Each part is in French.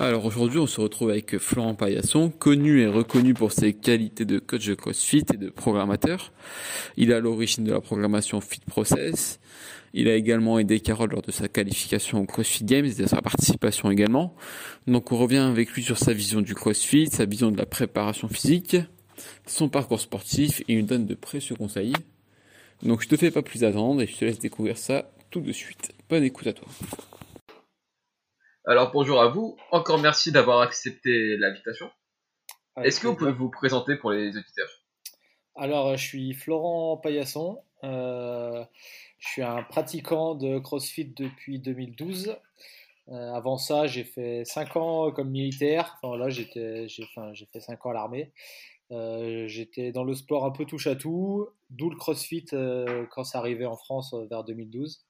Alors aujourd'hui, on se retrouve avec Florent Paillasson, connu et reconnu pour ses qualités de coach de CrossFit et de programmateur. Il est à l'origine de la programmation Fit Process. Il a également aidé Carole lors de sa qualification au CrossFit Games et de sa participation également. Donc on revient avec lui sur sa vision du CrossFit, sa vision de la préparation physique, son parcours sportif et nous donne de précieux conseils. Donc je te fais pas plus attendre et je te laisse découvrir ça tout de suite. Bonne écoute à toi. Alors bonjour à vous, encore merci d'avoir accepté l'invitation. Est-ce que vous pouvez vous présenter pour les auditeurs? Alors je suis Florent Paillasson, euh, je suis un pratiquant de CrossFit depuis 2012. Euh, avant ça, j'ai fait 5 ans comme militaire. Enfin, là, j'étais, j'ai, enfin, fait 5 ans à l'armée. Euh, j'étais dans le sport un peu touche à tout, d'où le CrossFit quand ça arrivait en France vers 2012.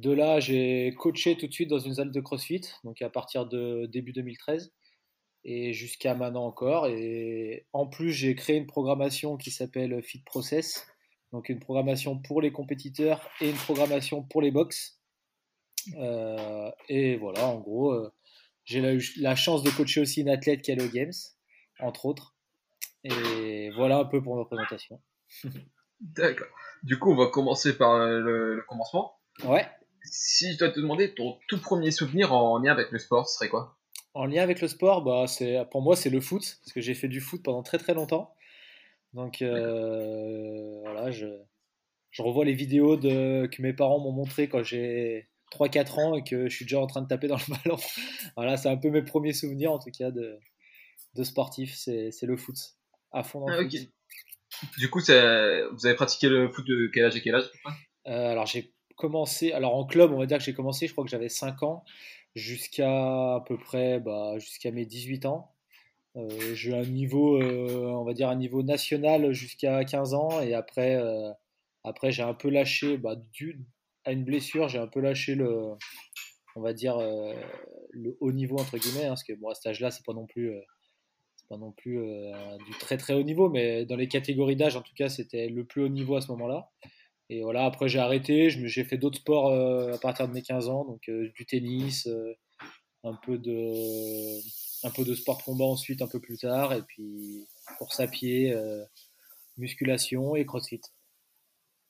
De là, j'ai coaché tout de suite dans une salle de CrossFit, donc à partir de début 2013 et jusqu'à maintenant encore. Et en plus, j'ai créé une programmation qui s'appelle Fit Process, donc une programmation pour les compétiteurs et une programmation pour les box. Euh, et voilà, en gros, euh, j'ai la, la, chance de coacher aussi une athlète qui est au Games, entre autres. Et voilà un peu pour ma présentation. D'accord. Du coup, on va commencer par le, le commencement. Ouais si je dois te demander ton tout premier souvenir en lien avec le sport, ce serait quoi? En lien avec le sport, bah, c'est, pour moi, c'est le foot, parce que j'ai fait du foot pendant très très longtemps. Donc euh, voilà, je, je, revois les vidéos de, que mes parents m'ont montré quand j'ai 3-4 ans et que je suis déjà en train de taper dans le ballon. voilà, c'est un peu mes premiers souvenirs en tout cas de, de sportif, c'est, c'est le foot, à fond dans le ah, foot. Du coup, vous avez pratiqué le foot de quel âge et quel âge euh, Alors j'ai commencé, alors en club, on va dire que j'ai commencé, je crois que j'avais 5 ans, jusqu'à à peu près, bah, jusqu'à mes 18 ans. Euh, j'ai un niveau, euh, on va dire un niveau national jusqu'à 15 ans, et après, euh, après j'ai un peu lâché, bah, dû à une blessure, j'ai un peu lâché le, on va dire le haut niveau entre guillemets, hein, parce que bon, à cet âge-là, c'est pas non plus pas non plus du très très haut niveau, mais dans les catégories d'âge, en tout cas, c'était le plus haut niveau à ce moment-là. Et voilà, après j'ai arrêté, j'ai fait d'autres sports euh, à partir de mes 15 ans, donc euh, du tennis, euh, un, peu de, un peu de sport combat ensuite un peu plus tard, et puis course à pied, musculation et crossfit.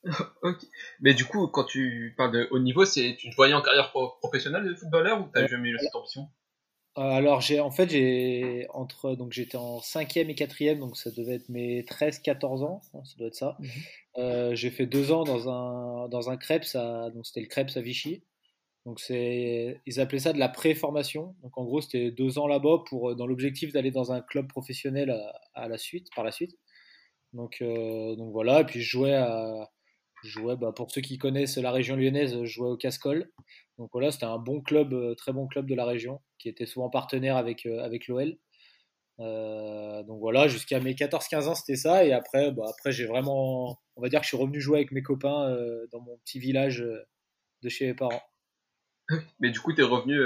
ok. Mais du coup, quand tu parles de haut niveau, c'est tu te voyais en carrière professionnelle de footballeur ou tu n'as jamais eu cette ambition? Alors j'ai en fait j'ai entre donc j'étais en cinquième et quatrième donc ça devait être mes 13-14 ans hein, ça doit être ça. Mhm. Euh, j'ai fait deux ans dans un dans un Krebs donc c'était le Krebs à Vichy. Donc c'est ils appelaient ça de la pré-formation. Donc en gros c'était deux ans là-bas pour dans l'objectif d'aller dans un club professionnel à, la suite par la suite. Donc euh, donc voilà et puis je jouais à je jouais bah, pour ceux qui connaissent la région lyonnaise je jouais au Cascol. Donc voilà, c'était un bon club, euh, très bon club de la région, qui était souvent partenaire avec, euh, avec l'OL. Euh, donc voilà, jusqu'à mes 14-15 ans, c'était ça. Et après, bah, après j'ai vraiment, on va dire que je suis revenu jouer avec mes copains dans mon petit village de chez mes parents. Mais du coup, tu es revenu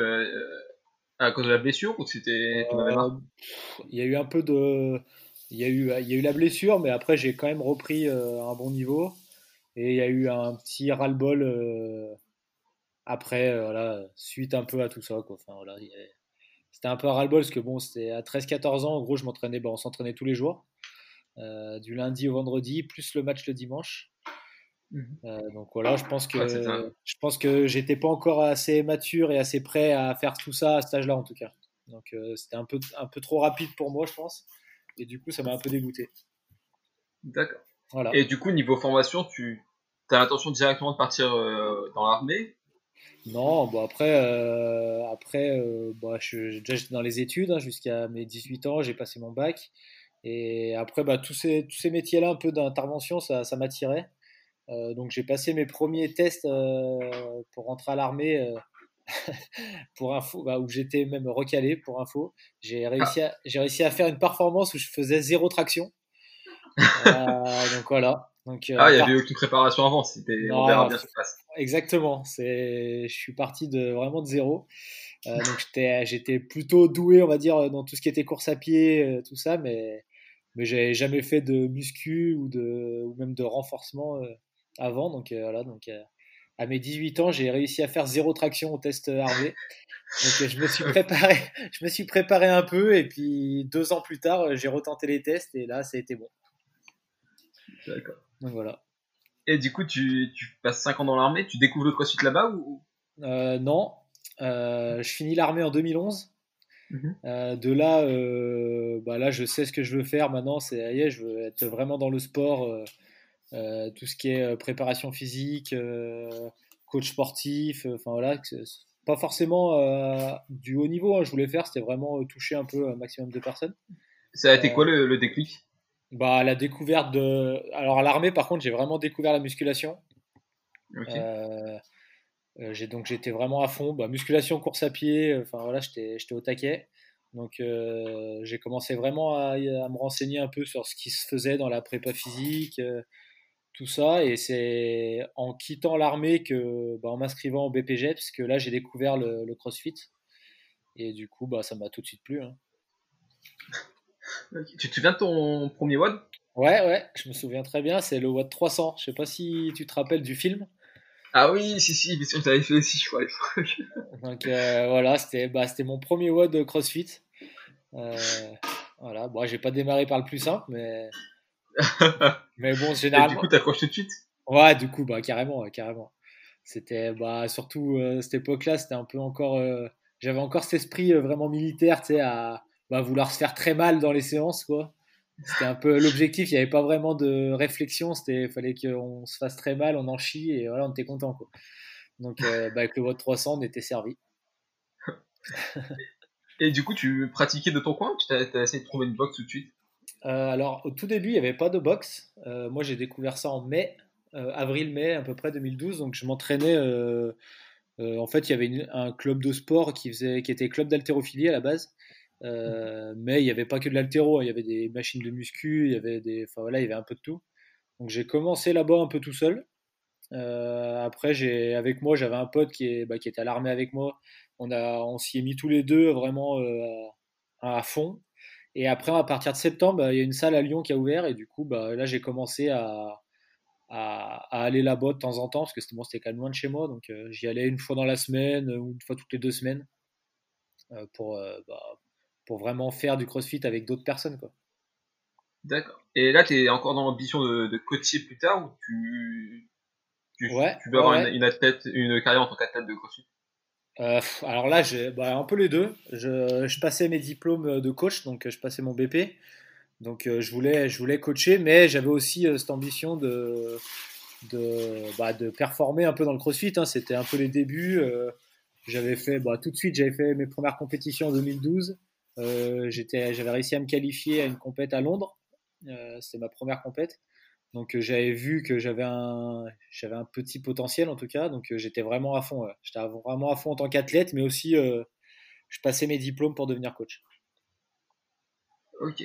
à cause de la blessure ou c'était Il y a eu un peu de. Il y, a eu, il y a eu la blessure, mais après, j'ai quand même repris un bon niveau. Et il y a eu un petit ras-le-bol après, euh, voilà, suite un peu à tout ça, quoi. Enfin, voilà, c'était un peu à ras-le-bol parce que bon, c'était à 13-14 ans, en gros, je m'entraînais, bah, on s'entraînait tous les jours, euh, du lundi au vendredi, plus le match le dimanche. Mhm. Euh, donc voilà, je pense que je pense que j'étais pas encore assez mature et assez prêt à faire tout ça à cet âge-là en tout cas. Donc c'était un peu un peu trop rapide pour moi, je pense. Et du coup, ça m'a un peu dégoûté. D'accord. Voilà. Et du coup, niveau formation, tu as l'intention directement de partir dans l'armée? Non, bon après, euh, après euh, bah, je, déjà j'étais dans les études hein, jusqu'à mes 18 ans, j'ai passé mon bac. Et après, bah, tous ces, tous ces métiers-là, un peu d'intervention, ça, ça m'attirait. Euh, donc j'ai passé mes premiers tests pour rentrer à l'armée pour info, bah, où j'étais même recalé pour info. J'ai réussi, à, j'ai réussi à faire une performance où je faisais zéro traction. donc voilà. Donc, ah, il y avait aucune préparation avant, c'était on verra bien ce qui se passe. Exactement, c'est, je suis parti de vraiment de zéro. donc j'étais, j'étais plutôt doué, on va dire, dans tout ce qui était course à pied, tout ça, mais mais j'avais jamais fait de muscu ou de ou même de renforcement avant, donc voilà, donc à mes 18 ans, j'ai réussi à faire zéro traction au test Harvey. Donc je me suis préparé, je me suis préparé un peu et puis deux ans plus tard, j'ai retenté les tests et là, ça a été bon. D'accord. Donc voilà. Et du coup, tu, tu passes 5 ans dans l'armée, tu découvres le crossfit là-bas ou euh, Non, euh, je finis l'armée en 2011. Mhm. Euh, de là, bah là, je sais ce que je veux faire maintenant. C'est, je veux être vraiment dans le sport tout ce qui est préparation physique, coach sportif, enfin voilà, pas forcément du haut niveau. Hein, je voulais faire, c'était vraiment toucher un peu un maximum de personnes. Ça a été quoi le, déclic? Bah, la découverte de. Alors à l'armée, par contre, j'ai vraiment découvert la musculation. j'ai donc j'étais vraiment à fond. Bah, musculation, course à pied. Enfin voilà, j'étais au taquet. Donc j'ai commencé vraiment à, à, me renseigner un peu sur ce qui se faisait dans la prépa physique, tout ça. Et c'est en quittant l'armée que, bah, en m'inscrivant au BPGEPS, que là j'ai découvert le, CrossFit. Et du coup, bah, ça m'a tout de suite plu. Hein. Tu te souviens de ton premier WOD Ouais, ouais, je me souviens très bien. C'est le WOD 300. Je sais pas si tu te rappelles du film. Ah oui, si, si, bien sûr, tu avais fait aussi, je crois. Donc euh, voilà, c'était bah, mon premier WOD CrossFit. Euh, voilà, bon, j'ai pas démarré par le plus simple, mais mais bon, généralement. Et du coup, t'accroches tout de suite? Ouais, du coup, bah, carrément, carrément. C'était, bah, surtout, euh, cette époque-là, c'était un peu encore. J'avais encore cet esprit vraiment militaire, tu sais, à bah, vouloir se faire très mal dans les séances, quoi. C'était un peu l'objectif, il n'y avait pas vraiment de réflexion, c'était fallait qu'on se fasse très mal, on en chie, et voilà, on était content, quoi. Donc, bah, avec le vote 300, on était servi. et du coup, tu pratiquais de ton coin Tu as, essayé de trouver une box tout de suite? Euh, alors, au tout début, il n'y avait pas de boxe. Euh, moi, j'ai découvert ça en mai, euh, avril-mai, à peu près 2012. Donc, je m'entraînais. en fait, il y avait un club de sport qui, faisait, qui était club d'haltérophilie à la base. Mais il n'y avait pas que de l'haltéro. Hein. Il y avait des machines de muscu, il y avait des. Enfin, voilà, il y avait un peu de tout. Donc, j'ai commencé là-bas un peu tout seul. après, j'ai, avec moi, j'avais un pote qui, est, bah, qui était à l'armée avec moi. On, a, on s'y est mis tous les deux vraiment à fond. Et après, à partir de septembre, bah, il y a une salle à Lyon qui a ouvert. Et du coup, bah, là, j'ai commencé à, à, aller là-bas de temps en temps, parce que c'était bon, quand même loin de chez moi. Donc, euh, j'y allais une fois dans la semaine ou une fois toutes les deux semaines euh, pour, euh, bah, pour vraiment faire du crossfit avec d'autres personnes. Quoi. D'accord. Et là, tu es encore dans l'ambition de, de, coacher plus tard ou tu, tu, tu veux avoir Une, athlète, une carrière en tant qu'athlète de crossfit? Euh, alors là, j'ai bah, un peu les deux. Je, je, passais mes diplômes de coach, donc je passais mon BP. Donc euh, je, voulais, je voulais coacher, mais j'avais aussi euh, cette ambition de, de, bah, de, performer un peu dans le crossfit. Hein. C'était un peu les débuts. j'avais fait bah, tout de suite, j'avais fait mes premières compétitions en 2012. J'avais réussi à me qualifier à une compète à Londres. C'était ma première compète. Donc euh, j'avais vu que j'avais un, j'avais un petit potentiel en tout cas, donc euh, j'étais vraiment à fond. J'étais vraiment à fond en tant qu'athlète, mais aussi euh, je passais mes diplômes pour devenir coach. Ok.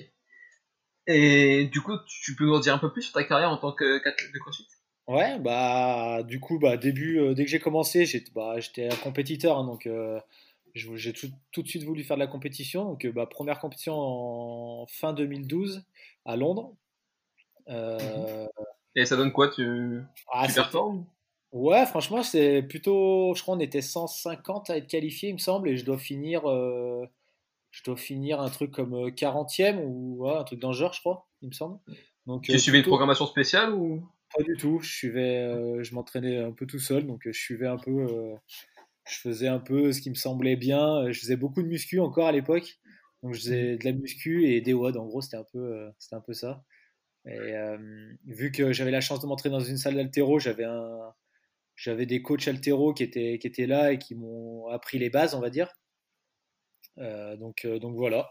Et du coup, tu peux nous en dire un peu plus sur ta carrière en tant qu'athlète de CrossFit? Ouais, bah du coup, bah début, dès que j'ai commencé, j'étais, bah, j'étais un compétiteur, hein, donc j'ai tout, tout, de suite voulu faire de la compétition. Donc bah, première compétition en fin 2012 à Londres. Euh, Et ça donne quoi Tu, ah, performes? Ouais, franchement, c'est plutôt. Je crois qu'on était 150 à être qualifié, il me semble, et je dois finir. Euh, je dois finir un truc comme 40e euh, ou un truc dans le genre, je crois, il me semble. Donc, tu suivais une programmation spéciale ou? Pas du tout. Je suivais, je m'entraînais un peu tout seul, donc je suivais un peu. Je faisais un peu ce qui me semblait bien. Je faisais beaucoup de muscu encore à l'époque, donc je faisais de la muscu et des WOD. En gros, c'était un peu, c'était un peu ça. Et euh, vu que j'avais la chance de m'entrer dans une salle d'altéro, j'avais un, j'avais des coachs altéro qui étaient, qui étaient là et qui m'ont appris les bases, on va dire. Euh, donc, euh, donc voilà.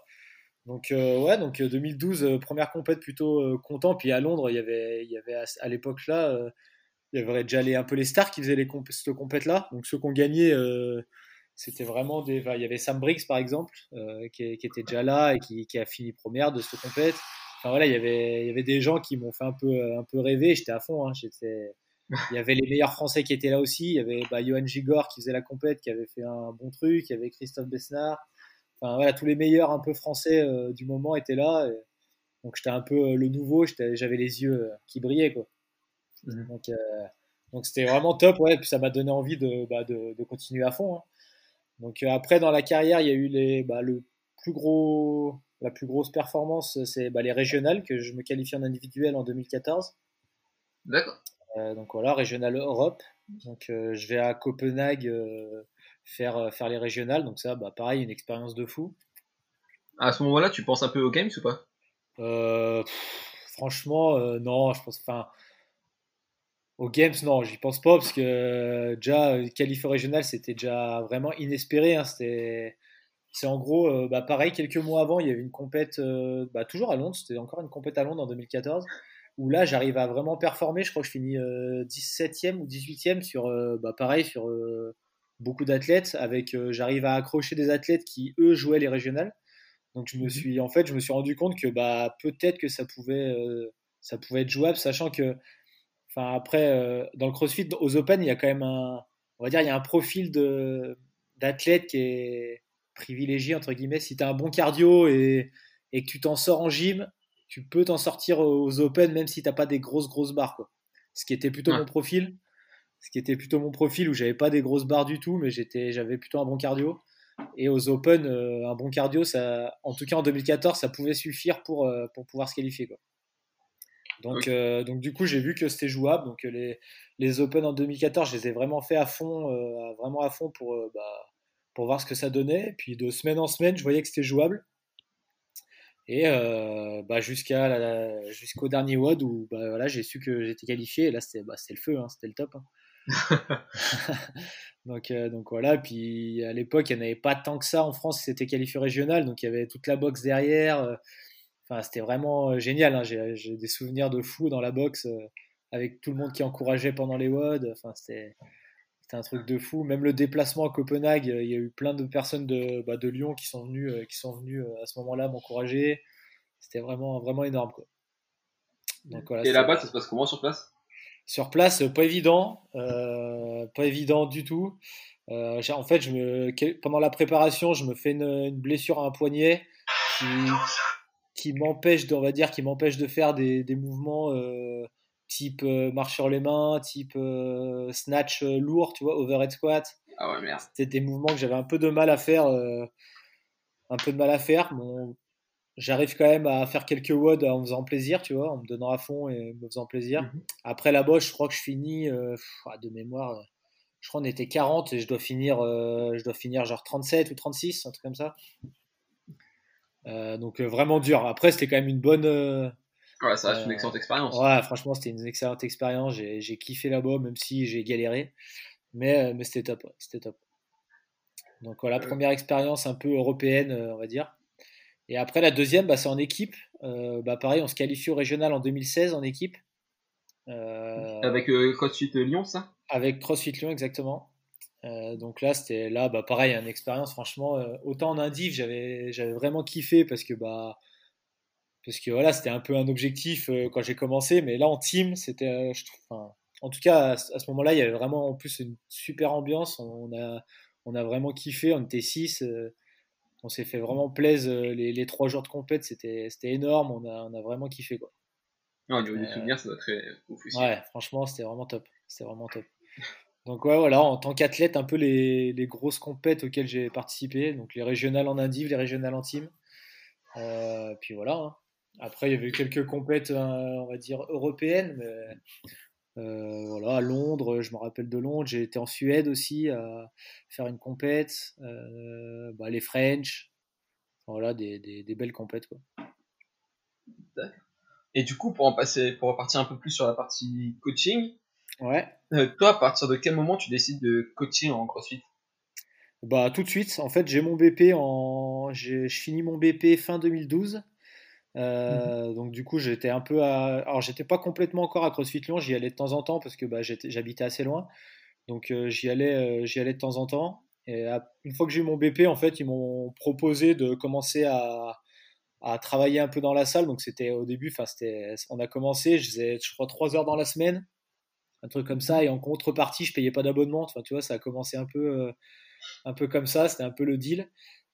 Donc ouais, donc 2012, première compète plutôt content. Puis à Londres, il y avait, il y avait à, l'époque là, il y avait déjà les, un peu les stars qui faisaient les cette compète là. Donc ceux qui ont gagné, c'était vraiment des. il y avait Sam Briggs par exemple, qui, était déjà là et qui, a fini première de ce compète. Enfin voilà, il y avait, il y avait des gens qui m'ont fait un peu, un peu rêver. J'étais à fond. Hein, j'étais il y avait les meilleurs Français qui étaient là aussi. Il y avait bah, Johan Gigor qui faisait la compète, qui avait fait un bon truc. Il y avait Christophe Besnard. Enfin voilà, tous les meilleurs un peu français euh, du moment étaient là. donc j'étais un peu euh, le nouveau. J'avais les yeux euh, qui brillaient quoi. Mhm. Donc c'était vraiment top. Ouais, puis ça m'a donné envie de, bah, de, continuer à fond. Hein. Donc après dans la carrière, il y a eu les, bah, le plus gros, la plus grosse performance, c'est bah, les régionales que je me qualifie en individuel en 2014. D'accord. Euh, donc voilà, régional Europe. Donc euh, je vais à Copenhague euh, faire, faire les régionales. Donc ça, bah, pareil, une expérience de fou. À ce moment-là, tu penses un peu aux games ou pas? Franchement, non, je pense. Enfin, aux Games, non, j'y pense pas parce que déjà, qualif régional, c'était déjà vraiment inespéré. Hein, c'était, c'est en gros, bah, pareil, quelques mois avant, il y avait une compète, bah, toujours à Londres, c'était encore une compète à Londres en 2014 où là j'arrive à vraiment performer. Je crois que je finis 17e euh, ou 18e sur, euh, bah, pareil, sur euh, beaucoup d'athlètes. Avec, j'arrive à accrocher des athlètes qui eux jouaient les régionales. Donc je me mhm. suis, en fait, je me suis rendu compte que bah, peut-être que ça pouvait, ça pouvait être jouable, sachant que, enfin après, dans le CrossFit, aux Open, il y a quand même un, on va dire, il y a un profil de d'athlète qui est privilégié entre guillemets. Si tu as un bon cardio et, et que tu t'en sors en gym, tu peux t'en sortir aux Open même si tu n'as pas des grosses grosses barres quoi. Ce qui était plutôt mon profil, ce qui était plutôt mon profil où j'avais pas des grosses barres du tout, mais j'étais j'avais plutôt un bon cardio. Et aux Open, euh, un bon cardio, ça, en tout cas en 2014, ça pouvait suffire pour, euh, pour pouvoir se qualifier quoi. Donc, euh, donc du coup, j'ai vu que c'était jouable. Donc les, les Open en 2014, je les ai vraiment fait à fond, vraiment à fond pour, bah, pour voir ce que ça donnait. Et puis de semaine en semaine, je voyais que c'était jouable. Et euh, bah, jusqu'à jusqu'au dernier WOD où bah, voilà, j'ai su que j'étais qualifié. Et là, c'était bah, le feu, hein, c'était le top. Hein. donc, euh, donc voilà. Puis à l'époque, il n'y en avait pas tant que ça en France. C'était qualifié régional. Donc il y avait toute la boxe derrière. Euh, enfin, c'était vraiment génial. Hein. J'ai des souvenirs de fou dans la boxe avec tout le monde qui encourageait pendant les WOD. Enfin, c'était un truc de fou. Même le déplacement à Copenhague, il y a eu plein de personnes de, bah, de Lyon qui sont venues, euh, qui sont venues euh, à ce moment-là m'encourager. C'était vraiment, vraiment énorme. Quoi. Et là-bas, ça se passe comment sur place? Sur place, pas évident. Euh, pas évident du tout. en fait, je me, pendant la préparation, je me fais une, blessure à un poignet qui, qui m'empêche, on va dire, qui m'empêche de faire des, des mouvements type euh, marche sur les mains, type euh, snatch euh, lourd, tu vois, overhead squat. Ah ouais, merde. C'était des mouvements que j'avais un peu de mal à faire. un peu de mal à faire. Bon, J'arrive quand même à faire quelques WOD en me faisant plaisir, tu vois, en me donnant à fond et me faisant plaisir. Mhm. Après la bosse, je crois que je finis, ah, de mémoire, je crois qu'on était 40 et je dois finir, je dois finir genre 37 ou 36, un truc comme ça. Donc vraiment dur. Après, c'était quand même une bonne, Ouais, ça reste une excellente expérience. Ouais, franchement, c'était une excellente expérience. J'ai kiffé là-bas, même si j'ai galéré. Mais, euh, mais c'était top. C'était top. Donc voilà, première expérience un peu européenne, euh, on va dire. Et après, la deuxième, bah, c'est en équipe. Euh, bah, pareil, on se qualifie au régional en 2016 en équipe. avec CrossFit Lyon, ça? Avec CrossFit Lyon, exactement. Donc là, c'était là, bah, pareil, une expérience, franchement. autant en indiv, j'avais vraiment kiffé parce que bah, parce que voilà, c'était un peu un objectif euh, quand j'ai commencé, mais là en team, c'était, euh, je trouve, en tout cas à, ce moment-là, il y avait vraiment en plus une super ambiance. On a, on a vraiment kiffé. On était six. Euh, on s'est fait vraiment plaisir les, trois jours de compète. C'était, c'était énorme. On a, on a vraiment kiffé quoi. au niveau des souvenirs, ça doit être ouf aussi. Ouais, franchement, c'était vraiment top. C'était vraiment top. Donc ouais, voilà, en tant qu'athlète, un peu les, les grosses compètes auxquelles j'ai participé, donc les régionales en indiv, les régionales en team. puis voilà. Hein. Après, il y avait eu quelques compètes, euh, on va dire, européennes. Mais, euh, voilà, à Londres, je me rappelle de Londres. J'ai été en Suède aussi à faire une compète. Euh, bah, les French. Voilà, des, des, belles compètes. Quoi. Et du coup, pour en passer, pour repartir un peu plus sur la partie coaching, ouais. Toi, à partir de quel moment tu décides de coacher en CrossFit? Bah, tout de suite. En fait, j'ai mon BP en, je finis mon BP fin 2012. Euh, donc du coup j'étais un peu à... alors j'étais pas complètement encore à CrossFit Lyon j'y allais de temps en temps parce que bah, j'habitais assez loin donc euh, j'y allais euh, j'y allais de temps en temps Et une fois que j'ai eu mon BP, en fait, ils m'ont proposé de commencer à, à, travailler un peu dans la salle. Donc c'était au début, enfin c'était, on a commencé, je faisais, je crois, trois heures dans la semaine, un truc comme ça. Et en contrepartie, je payais pas d'abonnement. Enfin, tu vois, ça a commencé un peu, un peu comme ça. C'était un peu le deal.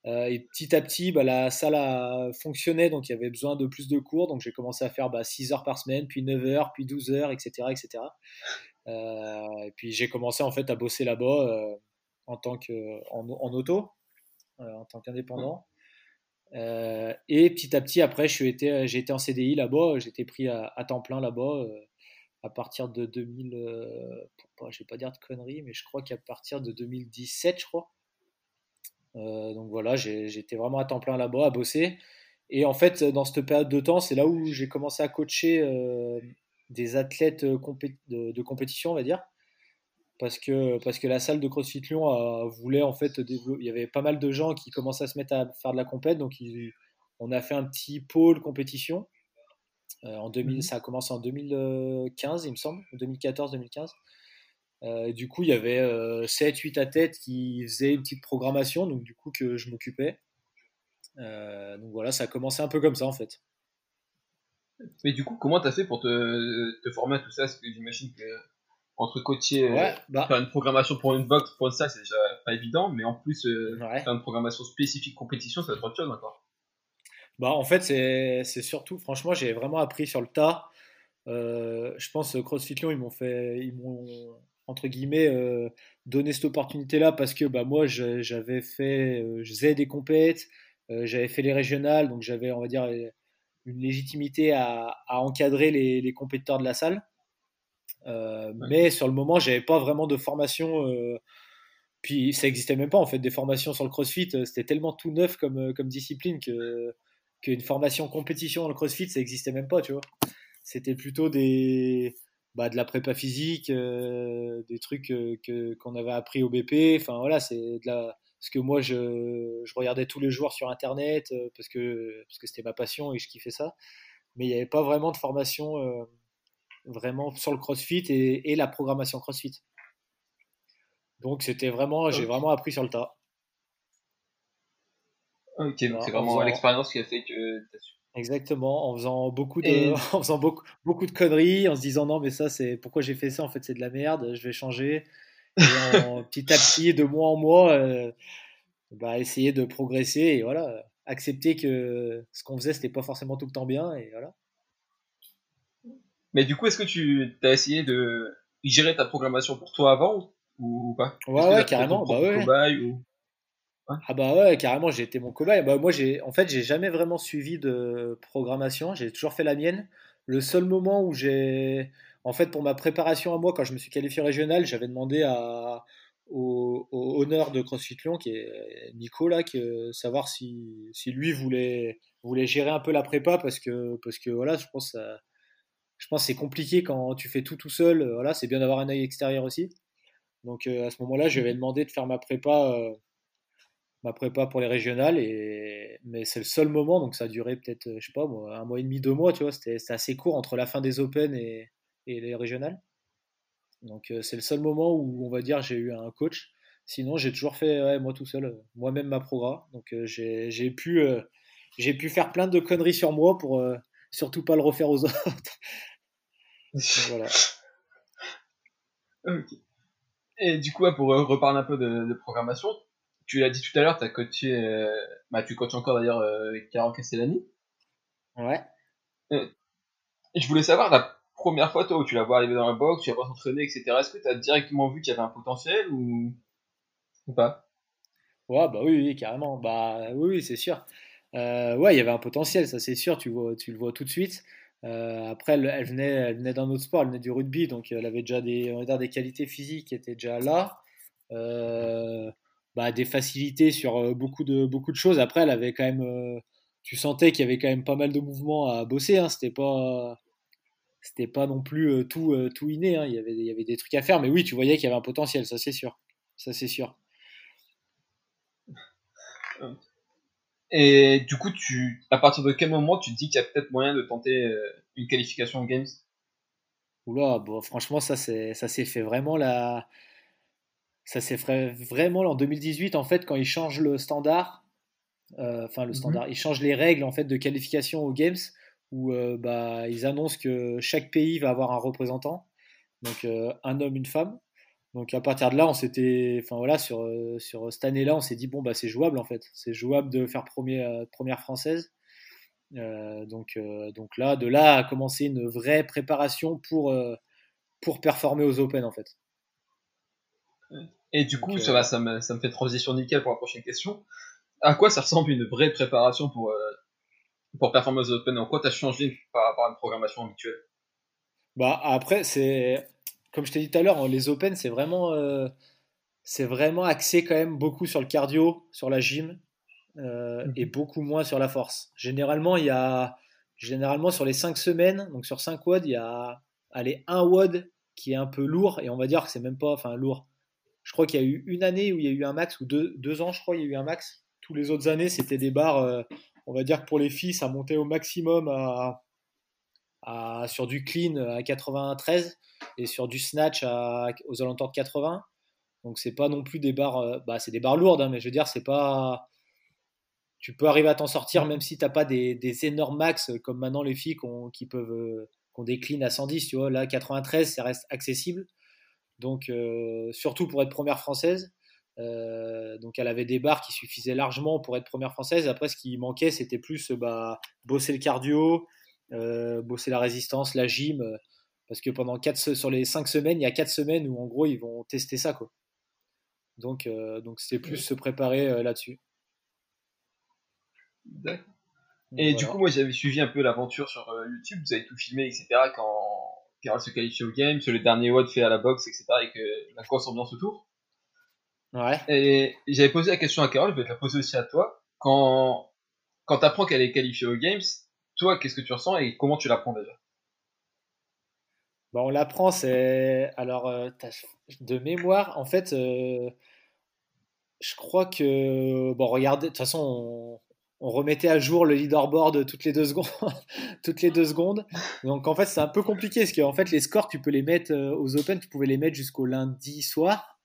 Euh, et petit à petit, bah, la salle a fonctionné, donc il y avait besoin de plus de cours. Donc j'ai commencé à faire bah, 6 heures par semaine, puis 9 heures, puis 12 heures, etc. etc. Euh, et puis j'ai commencé en fait à bosser là-bas euh, en tant que en, auto, en tant qu'indépendant. et petit à petit, après, j'ai été, été en CDI là-bas. J'étais pris à, temps plein là-bas à partir de 2000. je vais pas dire de conneries, mais je crois qu'à partir de 2017, je crois. Euh, donc voilà, j'étais vraiment à temps plein là-bas, à bosser. Et en fait, dans cette période de temps, c'est là où j'ai commencé à coacher euh, des athlètes euh, de, compétition, on va dire. Parce que, parce que la salle de CrossFit Lyon voulait en fait développer. Il y avait pas mal de gens qui commençaient à se mettre à faire de la compète. Donc on a fait un petit pôle compétition. En 2000, mmh ça a commencé en 2015, il me semble, 2014-2015. Euh, du coup, il y avait 7-8 euh, athlètes qui faisaient une petite programmation, donc du coup que je m'occupais. Euh, donc voilà, ça a commencé un peu comme ça en fait. Mais du coup, comment tu as fait pour te, former à tout ça? Parce que j'imagine que entre coacher, bah faire une programmation pour une box, pour ça, c'est déjà pas évident, mais en plus, faire une programmation spécifique compétition, ça va être autre chose encore. Bah, en fait, c'est surtout, franchement, j'ai vraiment appris sur le tas. je pense CrossFit Lyon, ils m'ont fait, ils m'ont entre guillemets, euh, donner cette opportunité-là parce que bah, moi, j'avais fait, euh, je faisais des compètes, euh, j'avais fait les régionales, donc j'avais, on va dire, une légitimité à, encadrer les, les, compétiteurs de la salle. Mais sur le moment, j'avais pas vraiment de formation. puis ça existait même pas en fait des formations sur le CrossFit. C'était tellement tout neuf comme, comme discipline que qu'une formation compétition dans le CrossFit, ça existait même pas, tu vois. C'était plutôt des bah, de la prépa physique, euh, des trucs euh, que, qu'on avait appris au BP. Enfin voilà, c'est de la, parce que moi je, je, regardais tous les jours sur internet euh, parce que parce que c'était ma passion et je kiffais ça. Mais il n'y avait pas vraiment de formation vraiment sur le CrossFit et, et, la programmation CrossFit. Donc c'était vraiment, j'ai vraiment appris sur le tas. Ok, donc c'est vraiment l'expérience qui a fait que tu as su Exactement, en faisant beaucoup de, en faisant beaucoup, beaucoup de conneries, en se disant non mais ça c'est pourquoi j'ai fait ça en fait c'est de la merde, je vais changer. Et en, petit à petit, de mois en mois, euh, bah, essayer de progresser et voilà, accepter que ce qu'on faisait c'était pas forcément tout le temps bien et voilà. Mais du coup, est-ce que tu as essayé de gérer ta programmation pour toi avant ou, pas? Ouais, ouais carrément. Bah ouais. Ou... Ah bah ouais, carrément, j'ai été mon cobaye. Bah moi, j'ai, en fait, j'ai jamais vraiment suivi de programmation. J'ai toujours fait la mienne. Le seul moment où j'ai, en fait, pour ma préparation à moi, quand je me suis qualifié régional, j'avais demandé à, au, honneur de CrossFit Lyon, qui est Nico là, que, savoir si, si lui voulait, voulait gérer un peu la prépa, parce que, parce que voilà, je pense, je pense c'est compliqué quand tu fais tout tout seul. Voilà, c'est bien d'avoir un œil extérieur aussi. Donc euh, à ce moment-là, je vais demander de faire ma prépa. Euh, ma prépa pour les régionales. Et... Mais c'est le seul moment, donc ça a duré peut-être, je sais pas, un mois et demi, deux mois, tu vois. C'était assez court entre la fin des Open et, et les régionales. Donc euh, c'est le seul moment où on va dire j'ai eu un coach. Sinon, j'ai toujours fait moi tout seul, moi-même ma programme. Donc euh, j'ai pu, euh, j'ai pu faire plein de conneries sur moi pour surtout pas le refaire aux autres. voilà. Et du coup, pour reparler un peu de, de programmation, tu l'as dit tout à l'heure, tu as coaché, euh, bah, tu coaches encore d'ailleurs euh, Caron Castellani. Ouais. Euh, je voulais savoir, la première fois, toi, où tu l'as vu arriver dans la box, tu l'as vu s'entraîner, etc., est-ce que tu as directement vu qu'il y avait un potentiel ou, ou pas? Ouais, bah oui, oui, carrément. Bah oui, oui c'est sûr. ouais, il y avait un potentiel, ça c'est sûr, tu, vois, tu le vois tout de suite. après, elle, venait, elle venait d'un autre sport, elle venait du rugby, donc elle avait déjà des, on va dire, des qualités physiques qui étaient déjà là. Euh, bah, des facilités sur beaucoup de, beaucoup de choses. Après, elle avait quand même, tu sentais qu'il y avait quand même pas mal de mouvements à bosser. Hein. C'était pas, c'était pas non plus tout, tout inné. Hein. Il, y avait, il y avait des trucs à faire, mais oui, tu voyais qu'il y avait un potentiel, ça c'est sûr. Ça c'est sûr. Et du coup, tu, à partir de quel moment tu te dis qu'il y a peut-être moyen de tenter une qualification en Games? Oula, bon, franchement, ça, ça s'est fait vraiment la, ça s'est fait vraiment en 2018, en fait, quand ils changent le standard, euh, enfin le mhm. standard, ils changent les règles en fait de qualification aux Games, où euh, bah, ils annoncent que chaque pays va avoir un représentant, donc euh, un homme, une femme. Donc à partir de là, on s'était, enfin voilà, sur, sur cette année-là, on s'est dit bon bah c'est jouable en fait, c'est jouable de faire premier, première française. donc, donc là, de là a commencé une vraie préparation pour, pour performer aux Open en fait. Et du coup, ça, va, ça, me, ça me fait transition nickel pour la prochaine question. À quoi ça ressemble une vraie préparation pour, euh, pour performer aux Open En quoi tu as changé par rapport à une programmation habituelle? Bah, Après, c'est comme je t'ai dit tout à l'heure, les Open, c'est vraiment, euh, c'est vraiment axé quand même beaucoup sur le cardio, sur la gym, euh, mhm. et beaucoup moins sur la force. Généralement, il y a, généralement sur les 5 semaines, donc sur 5 WOD, il y a allez, un WOD qui est un peu lourd, et on va dire que c'est même pas, enfin lourd. Je crois qu'il y a eu une année où il y a eu un max, ou deux, ans, je crois, il y a eu un max. Tous les autres années, c'était des barres, euh, on va dire que pour les filles, ça montait au maximum à, sur du clean à 93 et sur du snatch aux alentours de 80. Donc c'est pas non plus des barres, euh, bah c'est des barres lourdes, hein, mais je veux dire, c'est pas. Tu peux arriver à t'en sortir même si t'as pas des, des, énormes max comme maintenant les filles qui peuvent euh, qu'on décline à 110, tu vois. Là, 93, ça reste accessible. Donc, euh, surtout pour être première française. Euh, donc, elle avait des barres qui suffisaient largement pour être première française. Après, ce qui manquait, c'était plus bah, bosser le cardio, euh, bosser la résistance, la gym. parce que pendant 4, sur les 5 semaines, il y a 4 semaines où en gros ils vont tester ça. Quoi. Donc, donc c'était plus se préparer là-dessus. D'accord. Et du coup, moi, j'avais suivi un peu l'aventure sur euh, YouTube. Vous avez tout filmé, etc. Quand Carole se qualifie au game, sur le dernier WOD fait à la boxe, etc. Et que la course ambiance autour. Ouais. Et j'avais posé la question à Carole, je vais te la poser aussi à toi. Quand, quand tu apprends qu'elle est qualifiée au Games, toi, qu'est-ce que tu ressens et comment tu l'apprends déjà? Bon, bah, on l'apprend, c'est. Alors, euh, de mémoire, en fait, euh, je crois que. Bon, regardez, de toute façon, on on remettait à jour le leaderboard toutes les deux secondes. toutes les deux secondes. Donc en fait, c'est un peu compliqué parce qu'en fait, les scores, tu peux les mettre euh, aux Open, tu pouvais les mettre jusqu'au lundi soir.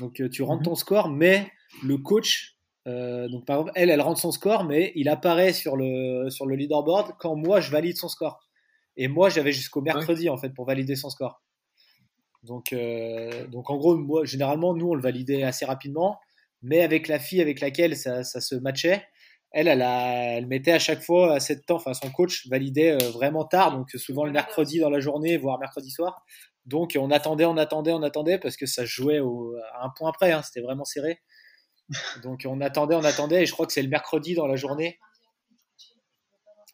Donc euh, tu rentres mhm. ton score, mais le coach, euh, donc par exemple, elle, elle rentre son score, mais il apparaît sur le, sur le leaderboard quand moi je valide son score. Et moi, j'avais jusqu'au mercredi en fait pour valider son score. Donc, donc en gros, moi, généralement, nous, on le validait assez rapidement, mais avec la fille avec laquelle ça, ça se matchait, elle, elle, mettait à chaque fois à cette temps, enfin son coach validait euh, vraiment tard, donc souvent le mercredi dans la journée, voire mercredi soir. Donc on attendait, on attendait, on attendait parce que ça jouait à un point près, hein, c'était vraiment serré. Donc on attendait, on attendait, et je crois que c'est le mercredi dans la journée.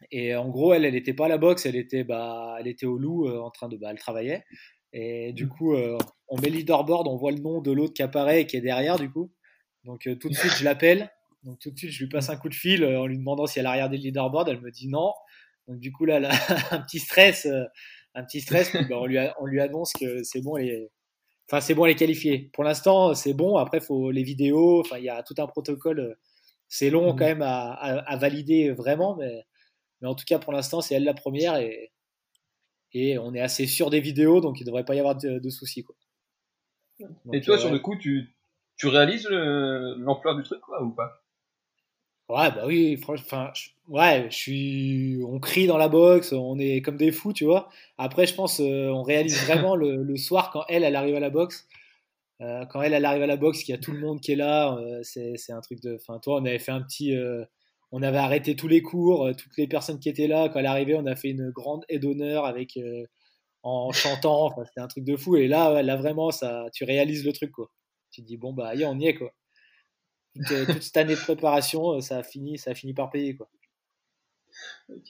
Et en gros, elle, elle n'était pas à la boxe, elle était, bah, elle était au loup euh, en train de, bah, elle travaillait. Et du coup, euh, on met leaderboard, on voit le nom de l'autre qui apparaît et qui est derrière, du coup. Donc tout de suite, je l'appelle. Donc tout de suite, je lui passe un coup de fil euh, en lui demandant si elle a regardé le leaderboard. Elle me dit non. Donc du coup là, a un petit stress, euh, un petit stress. Ben, on, lui on lui annonce que c'est bon, elle enfin c'est bon, elle est qualifiée. Pour l'instant, c'est bon. Après, faut les vidéos. Enfin, il y a tout un protocole. C'est long mmh. quand même à, à, valider vraiment, mais, mais en tout cas pour l'instant, c'est elle la première et, et on est assez sûr des vidéos, donc il ne devrait pas y avoir de, soucis. Quoi. et toi, sur le coup, tu, tu réalises l'ampleur du truc quoi, ou pas? Ouais, bah oui, franchement, ouais, je suis, on crie dans la boxe, on est comme des fous, tu vois. Après, je pense, euh, on réalise vraiment le, soir quand elle, elle arrive à la boxe. Euh, quand elle, elle arrive à la boxe, qu'il y a tout le monde qui est là, euh, c'est, un truc de. Enfin, toi, on avait fait un petit. on avait arrêté tous les cours, toutes les personnes qui étaient là. Quand elle arrivée, on a fait une grande aide d'honneur avec. en chantant, enfin, c'était un truc de fou. Et là, là, vraiment, ça, tu réalises le truc, quoi. Tu te dis, bon, bah, on y est, quoi toute, cette année de préparation, euh, ça a fini, ça a fini par payer quoi.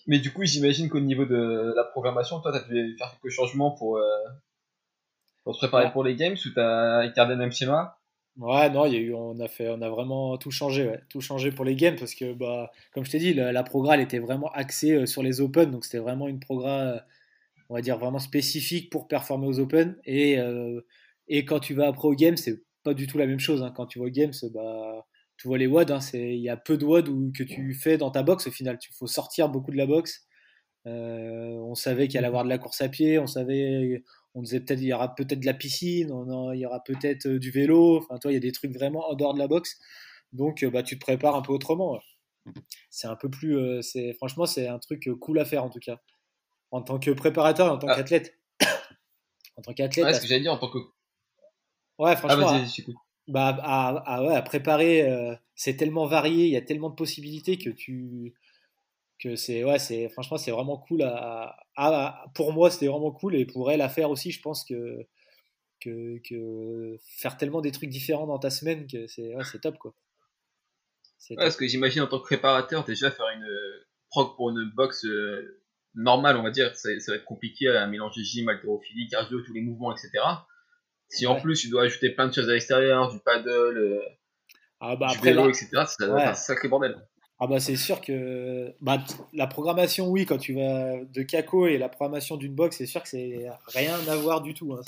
Mais du coup, j'imagine qu'au niveau de la programmation, toi, tu as dû faire quelques changements pour, euh, pour te préparer pour les games ou tu as gardé le même schéma? Ouais, non, il y a eu, on a fait, on a vraiment tout changé, ouais. tout changé pour les games parce que, bah, comme je t'ai dit, la, la elle était vraiment axée euh, sur les Open, donc c'était vraiment une programme, on va dire vraiment spécifique pour performer aux Open. Et, et quand tu vas après aux games, c'est pas du tout la même chose. Hein. Quand tu vois aux games, bah, tu vois les WOD, hein, il y a peu de WOD que tu fais dans ta box au final. Il faut sortir beaucoup de la boxe. Euh, on savait qu'il allait avoir de la course à pied, on savait, on disait peut-être il y aura peut-être de la piscine, il y aura peut-être du vélo. Enfin, toi, il y a des trucs vraiment en dehors de la boxe. Donc, bah, tu te prépares un peu autrement. C'est un peu plus, c'est franchement, c'est un truc cool à faire en tout cas, en tant que préparateur et en tant ah. qu'athlète. en tant qu'athlète. Ouais, ce que j'allais dire en tant que. Ouais, franchement. Ah, bah, à, ouais, à préparer, euh, c'est tellement varié, il y a tellement de possibilités que tu que c'est ouais, c'est franchement c'est vraiment cool à, pour moi c'était vraiment cool et pour elle à faire aussi je pense que que, que faire tellement des trucs différents dans ta semaine que c'est ouais, top quoi. Ouais, parce que j'imagine en tant que préparateur déjà faire une prog pour une box euh, normale on va dire ça, ça, va être compliqué à mélanger gym, haltérophilie, cardio, tous les mouvements etc. Si en plus tu dois ajouter plein de choses à l'extérieur, du paddle, euh, ah bah du vélo, etc., ça va être un sacré bordel. Ah bah c'est sûr que bah, la programmation, oui, quand tu vas de Kako et la programmation d'une box, c'est sûr que c'est rien à voir du tout. Hein.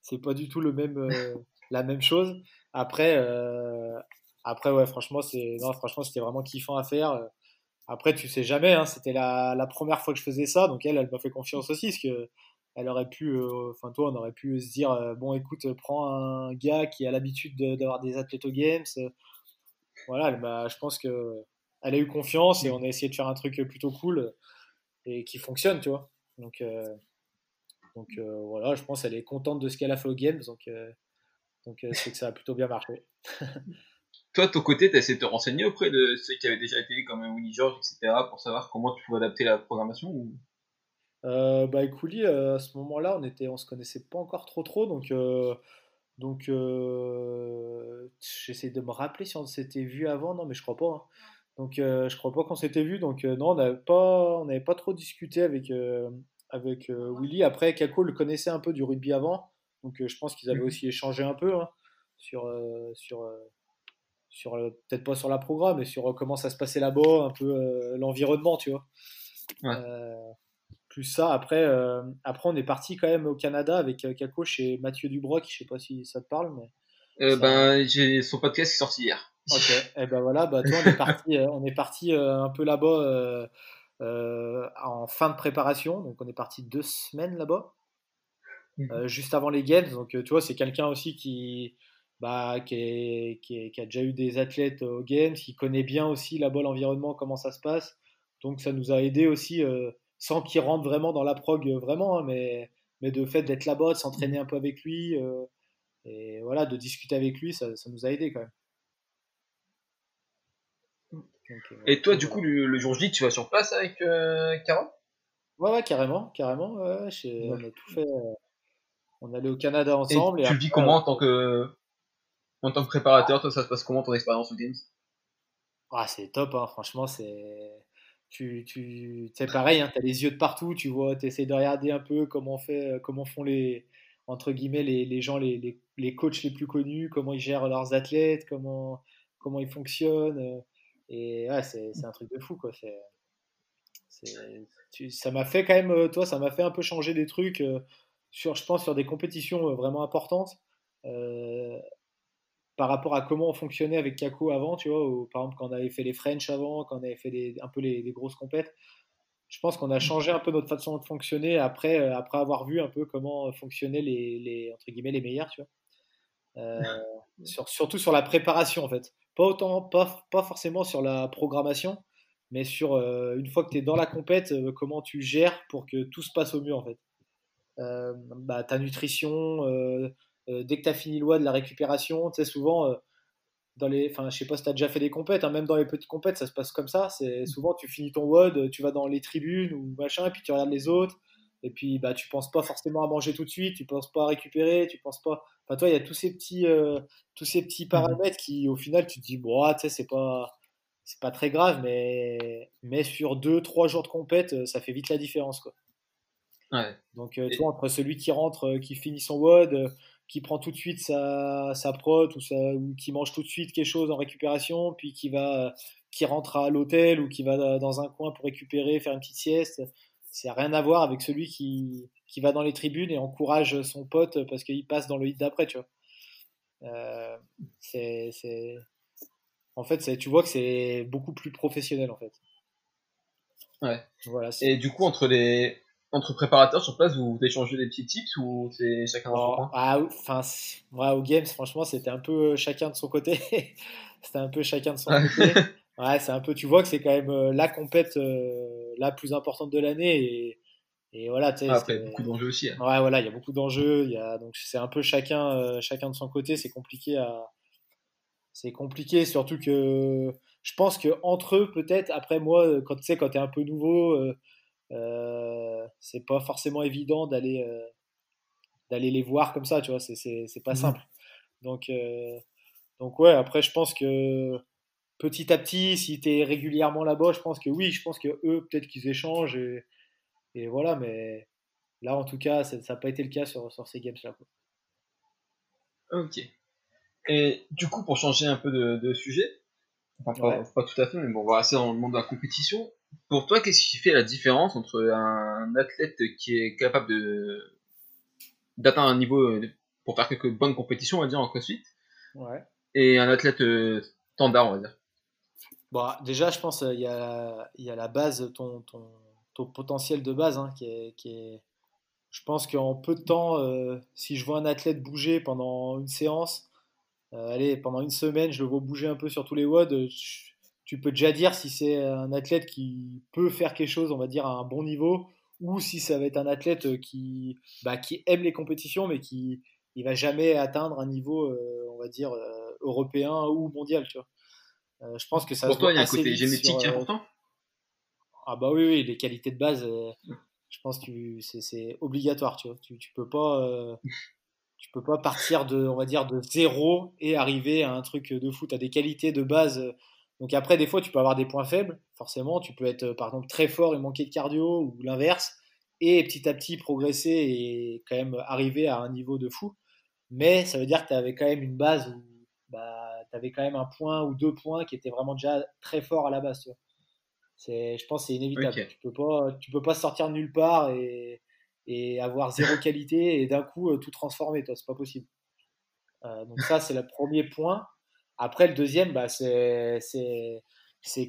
C'est pas du tout le même, euh, la même chose. Après, euh, après ouais, franchement, c'est non, franchement, c'était vraiment kiffant à faire. Après, tu sais jamais. Hein, c'était la, la, première fois que je faisais ça, donc elle, elle m'a fait confiance aussi, parce que elle aurait pu, euh, enfin toi, on aurait pu se dire, euh, bon écoute, prends un gars qui a l'habitude d'avoir des athlètes aux games. Voilà, je pense que elle a eu confiance et on a essayé de faire un truc plutôt cool et qui fonctionne, tu vois. Donc, euh, voilà, je pense qu'elle est contente de ce qu'elle a fait aux games, donc donc c'est que ça a plutôt bien marché. Toi, de ton côté, tu essayé de te renseigner auprès de ceux qui avaient déjà été comme Winnie George, etc., pour savoir comment tu pouvais adapter la programmation ou... Euh, bah, Écouli, euh, à ce moment-là, on était, on se connaissait pas encore trop trop, donc, euh, donc j'essaie de me rappeler si on s'était vu avant, non, mais je crois pas. Hein. Donc, je crois pas qu'on s'était vu, donc non, on n'avait pas, on n'avait pas trop discuté avec, avec Willy. Après, Kako le connaissait un peu du rugby avant, donc je pense qu'ils avaient mmh aussi échangé un peu hein, sur, sur, sur peut-être pas sur la programme, mais sur comment ça se passait là-bas, un peu l'environnement, tu vois. Ouais plus ça. Après, euh, après, on est parti quand même au Canada avec euh, Kako chez Mathieu Dubroc. Je sais pas si ça te parle, mais. Euh, ben, j'ai son podcast est sorti hier. Ok. Et eh ben voilà, bah, toi, on est parti, on est parti un peu là-bas en fin de préparation. Donc, on est parti deux semaines là-bas, mhm. juste avant les Games. Donc, tu vois, c'est quelqu'un aussi qui, bah, qui, qui, a déjà eu des athlètes aux Games, qui connaît bien aussi là-bas l'environnement, comment ça se passe. Donc, ça nous a aidé aussi sans qu'il rentre vraiment dans la prog, euh, vraiment, hein, mais, mais de fait d'être là-bas, de s'entraîner un peu avec lui, euh, et voilà, de discuter avec lui, ça, ça, nous a aidé quand même. Euh, et toi, du coup, le, jour J, tu vas sur place avec euh, ouais, ouais, carrément, carrément. on a tout fait. on allait au Canada ensemble. Et, tu le vis comment en tant que en tant que préparateur Toi, ça se passe comment ton expérience au Games? Ah, C'est top, hein, franchement, c'est tu, tu c'est pareil, hein, tu as les yeux de partout, tu vois, tu essaies de regarder un peu comment, fait, comment font les, entre guillemets, les, gens, les, les, les, coachs les plus connus, comment ils gèrent leurs athlètes, comment, comment ils fonctionnent. Euh, et ouais, c'est, un truc de fou, quoi. Ça m'a fait quand même, euh, toi, ça m'a fait un peu changer des trucs, euh, sur, je pense, sur des compétitions vraiment importantes par rapport à comment on fonctionnait avec Kako avant, tu vois, par exemple quand on avait fait les French avant, quand on avait fait un peu les, grosses compètes, je pense qu'on a changé un peu notre façon de fonctionner après, euh, après avoir vu un peu comment fonctionnaient les, les entre guillemets les meilleurs, tu vois. Euh, surtout sur la préparation en fait. Pas autant, pas, pas forcément sur la programmation, mais sur euh, une fois que tu es dans la compète, comment tu gères pour que tout se passe au mieux en fait. bah, ta nutrition, dès que tu as fini loi de la récupération, tu sais, souvent, euh, dans les, enfin, je sais pas si tu as déjà fait des compètes, hein, même dans les petites compètes, ça se passe comme ça. C'est souvent, tu finis ton WOD, tu vas dans les tribunes ou machin, et puis tu regardes les autres. Et puis, bah, tu penses pas forcément à manger tout de suite, tu penses pas à récupérer, tu penses pas. Enfin, toi, il y a tous ces petits, euh, tous ces petits mmh paramètres qui, au final, tu te dis, bon, ah, tu sais, c'est pas, c'est pas très grave, mais, mais sur deux, trois jours de compète, ça fait vite la différence, quoi. Ouais. Donc, tu vois, entre celui qui rentre, qui finit son WOD, qui prend tout de suite sa, sa prot ou, ou qui mange tout de suite quelque chose en récupération, puis qui va qui rentre à l'hôtel ou qui va dans un coin pour récupérer, faire une petite sieste. C'est rien à voir avec celui qui, qui va dans les tribunes et encourage son pote parce qu'il passe dans le hit d'après, tu vois. Euh, c'est, En fait, tu vois que c'est beaucoup plus professionnel, en fait. Ouais. Voilà, et du coup, entre les, entre préparateurs sur place, vous, échangez des petits tips ou c'est chacun de son coin? Ah, enfin, moi, au Games, franchement, c'était un peu chacun de son côté. c'était un peu chacun de son côté. Ouais, c'est un peu, tu vois que c'est quand même euh, la compète euh, la plus importante de l'année et, et voilà. Ah, après, il y a beaucoup d'enjeux aussi. Hein. Ouais, voilà, il y a beaucoup d'enjeux. Il y a, donc c'est un peu chacun, euh, chacun de son côté. C'est compliqué à, c'est compliqué, surtout que je pense que entre eux, peut-être, après moi, quand tu sais, quand t'es un peu nouveau, euh, c'est pas forcément évident d'aller d'aller les voir comme ça, tu vois. C'est, pas mmh simple. Donc, donc ouais, après, je pense que petit à petit, si tu es régulièrement là-bas, je pense que oui, je pense que eux, peut-être qu'ils échangent et, voilà, mais là, en tout cas, ça n'a pas été le cas sur, ces games-là. Ok. Et du coup, pour changer un peu de, sujet, pas, tout à fait, mais bon, on va rester dans le monde de la compétition. Pour toi, qu'est-ce qui fait la différence entre un athlète qui est capable de d'atteindre un niveau pour faire quelques bonnes compétitions, on va dire, en CrossFit, ouais. et un athlète euh, standard, on va dire? Bon, déjà, je pense qu'il euh, y, a, y a la base, ton, ton, ton potentiel de base, hein, qui, est, qui est. Je pense qu'en peu de temps, euh, si je vois un athlète bouger pendant une séance, euh, allez, pendant une semaine, je le vois bouger un peu sur tous les WOD, tu peux déjà dire si c'est un athlète qui peut faire quelque chose, on va dire, à un bon niveau, ou si ça va être un athlète qui, bah, qui aime les compétitions, mais qui ne va jamais atteindre un niveau, on va dire, européen ou mondial. Tu vois. Euh, je pense que ça Pour toi, il y a un côté génétique est euh, important Ah bah oui, oui, les qualités de base, euh, je pense que c'est obligatoire, tu. Tu, tu peux pas... tu peux pas partir de, on va dire, de zéro et arriver à un truc de fou. Tu as des qualités de base. Donc après, des fois, tu peux avoir des points faibles, forcément. Tu peux être, par exemple, très fort et manquer de cardio ou l'inverse. Et petit à petit progresser et quand même arriver à un niveau de fou. Mais ça veut dire que tu avais quand même une base où bah, tu avais quand même un point ou deux points qui étaient vraiment déjà très forts à la base. C'est, je pense que c'est inévitable. Tu peux pas, tu peux pas sortir de nulle part et, et avoir zéro qualité et d'un coup euh, tout transformer. Toi, c'est pas possible. Euh, donc ça, c'est le premier point. Après, le deuxième, bah, c'est,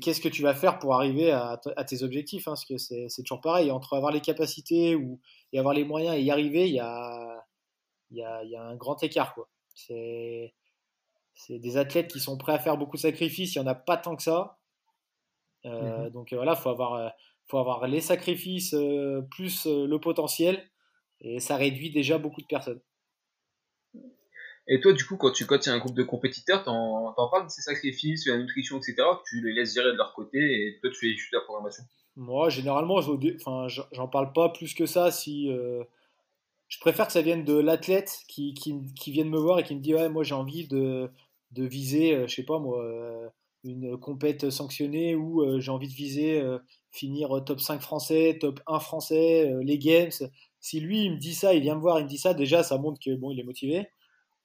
qu'est-ce que tu vas faire pour arriver à, à tes objectifs. Hein, parce que c'est, toujours pareil. Entre avoir les capacités ou, et avoir les moyens et y arriver, il y a, y a, y a un grand écart. C'est, des athlètes qui sont prêts à faire beaucoup de sacrifices. Il n'y en a pas tant que ça. Euh, mhm. Donc euh, voilà, il faut avoir, euh, faut avoir les sacrifices plus le potentiel. Et ça réduit déjà beaucoup de personnes. Et toi, du coup, quand tu coaches un groupe de compétiteurs, t'en, parles de ces sacrifices, de la nutrition, etc. Tu les laisses gérer de leur côté et toi, tu fais juste la programmation? Moi, généralement, enfin, j'en parle pas plus que ça si je préfère que ça vienne de l'athlète qui, qui, qui vienne me voir et qui me dit ouais moi j'ai envie de, de viser euh, je sais pas moi euh, une compète sanctionnée ou euh, j'ai envie de viser finir top 5 français top 1 français les games si lui il me dit ça il vient me voir il me dit ça déjà ça montre que bon il est motivé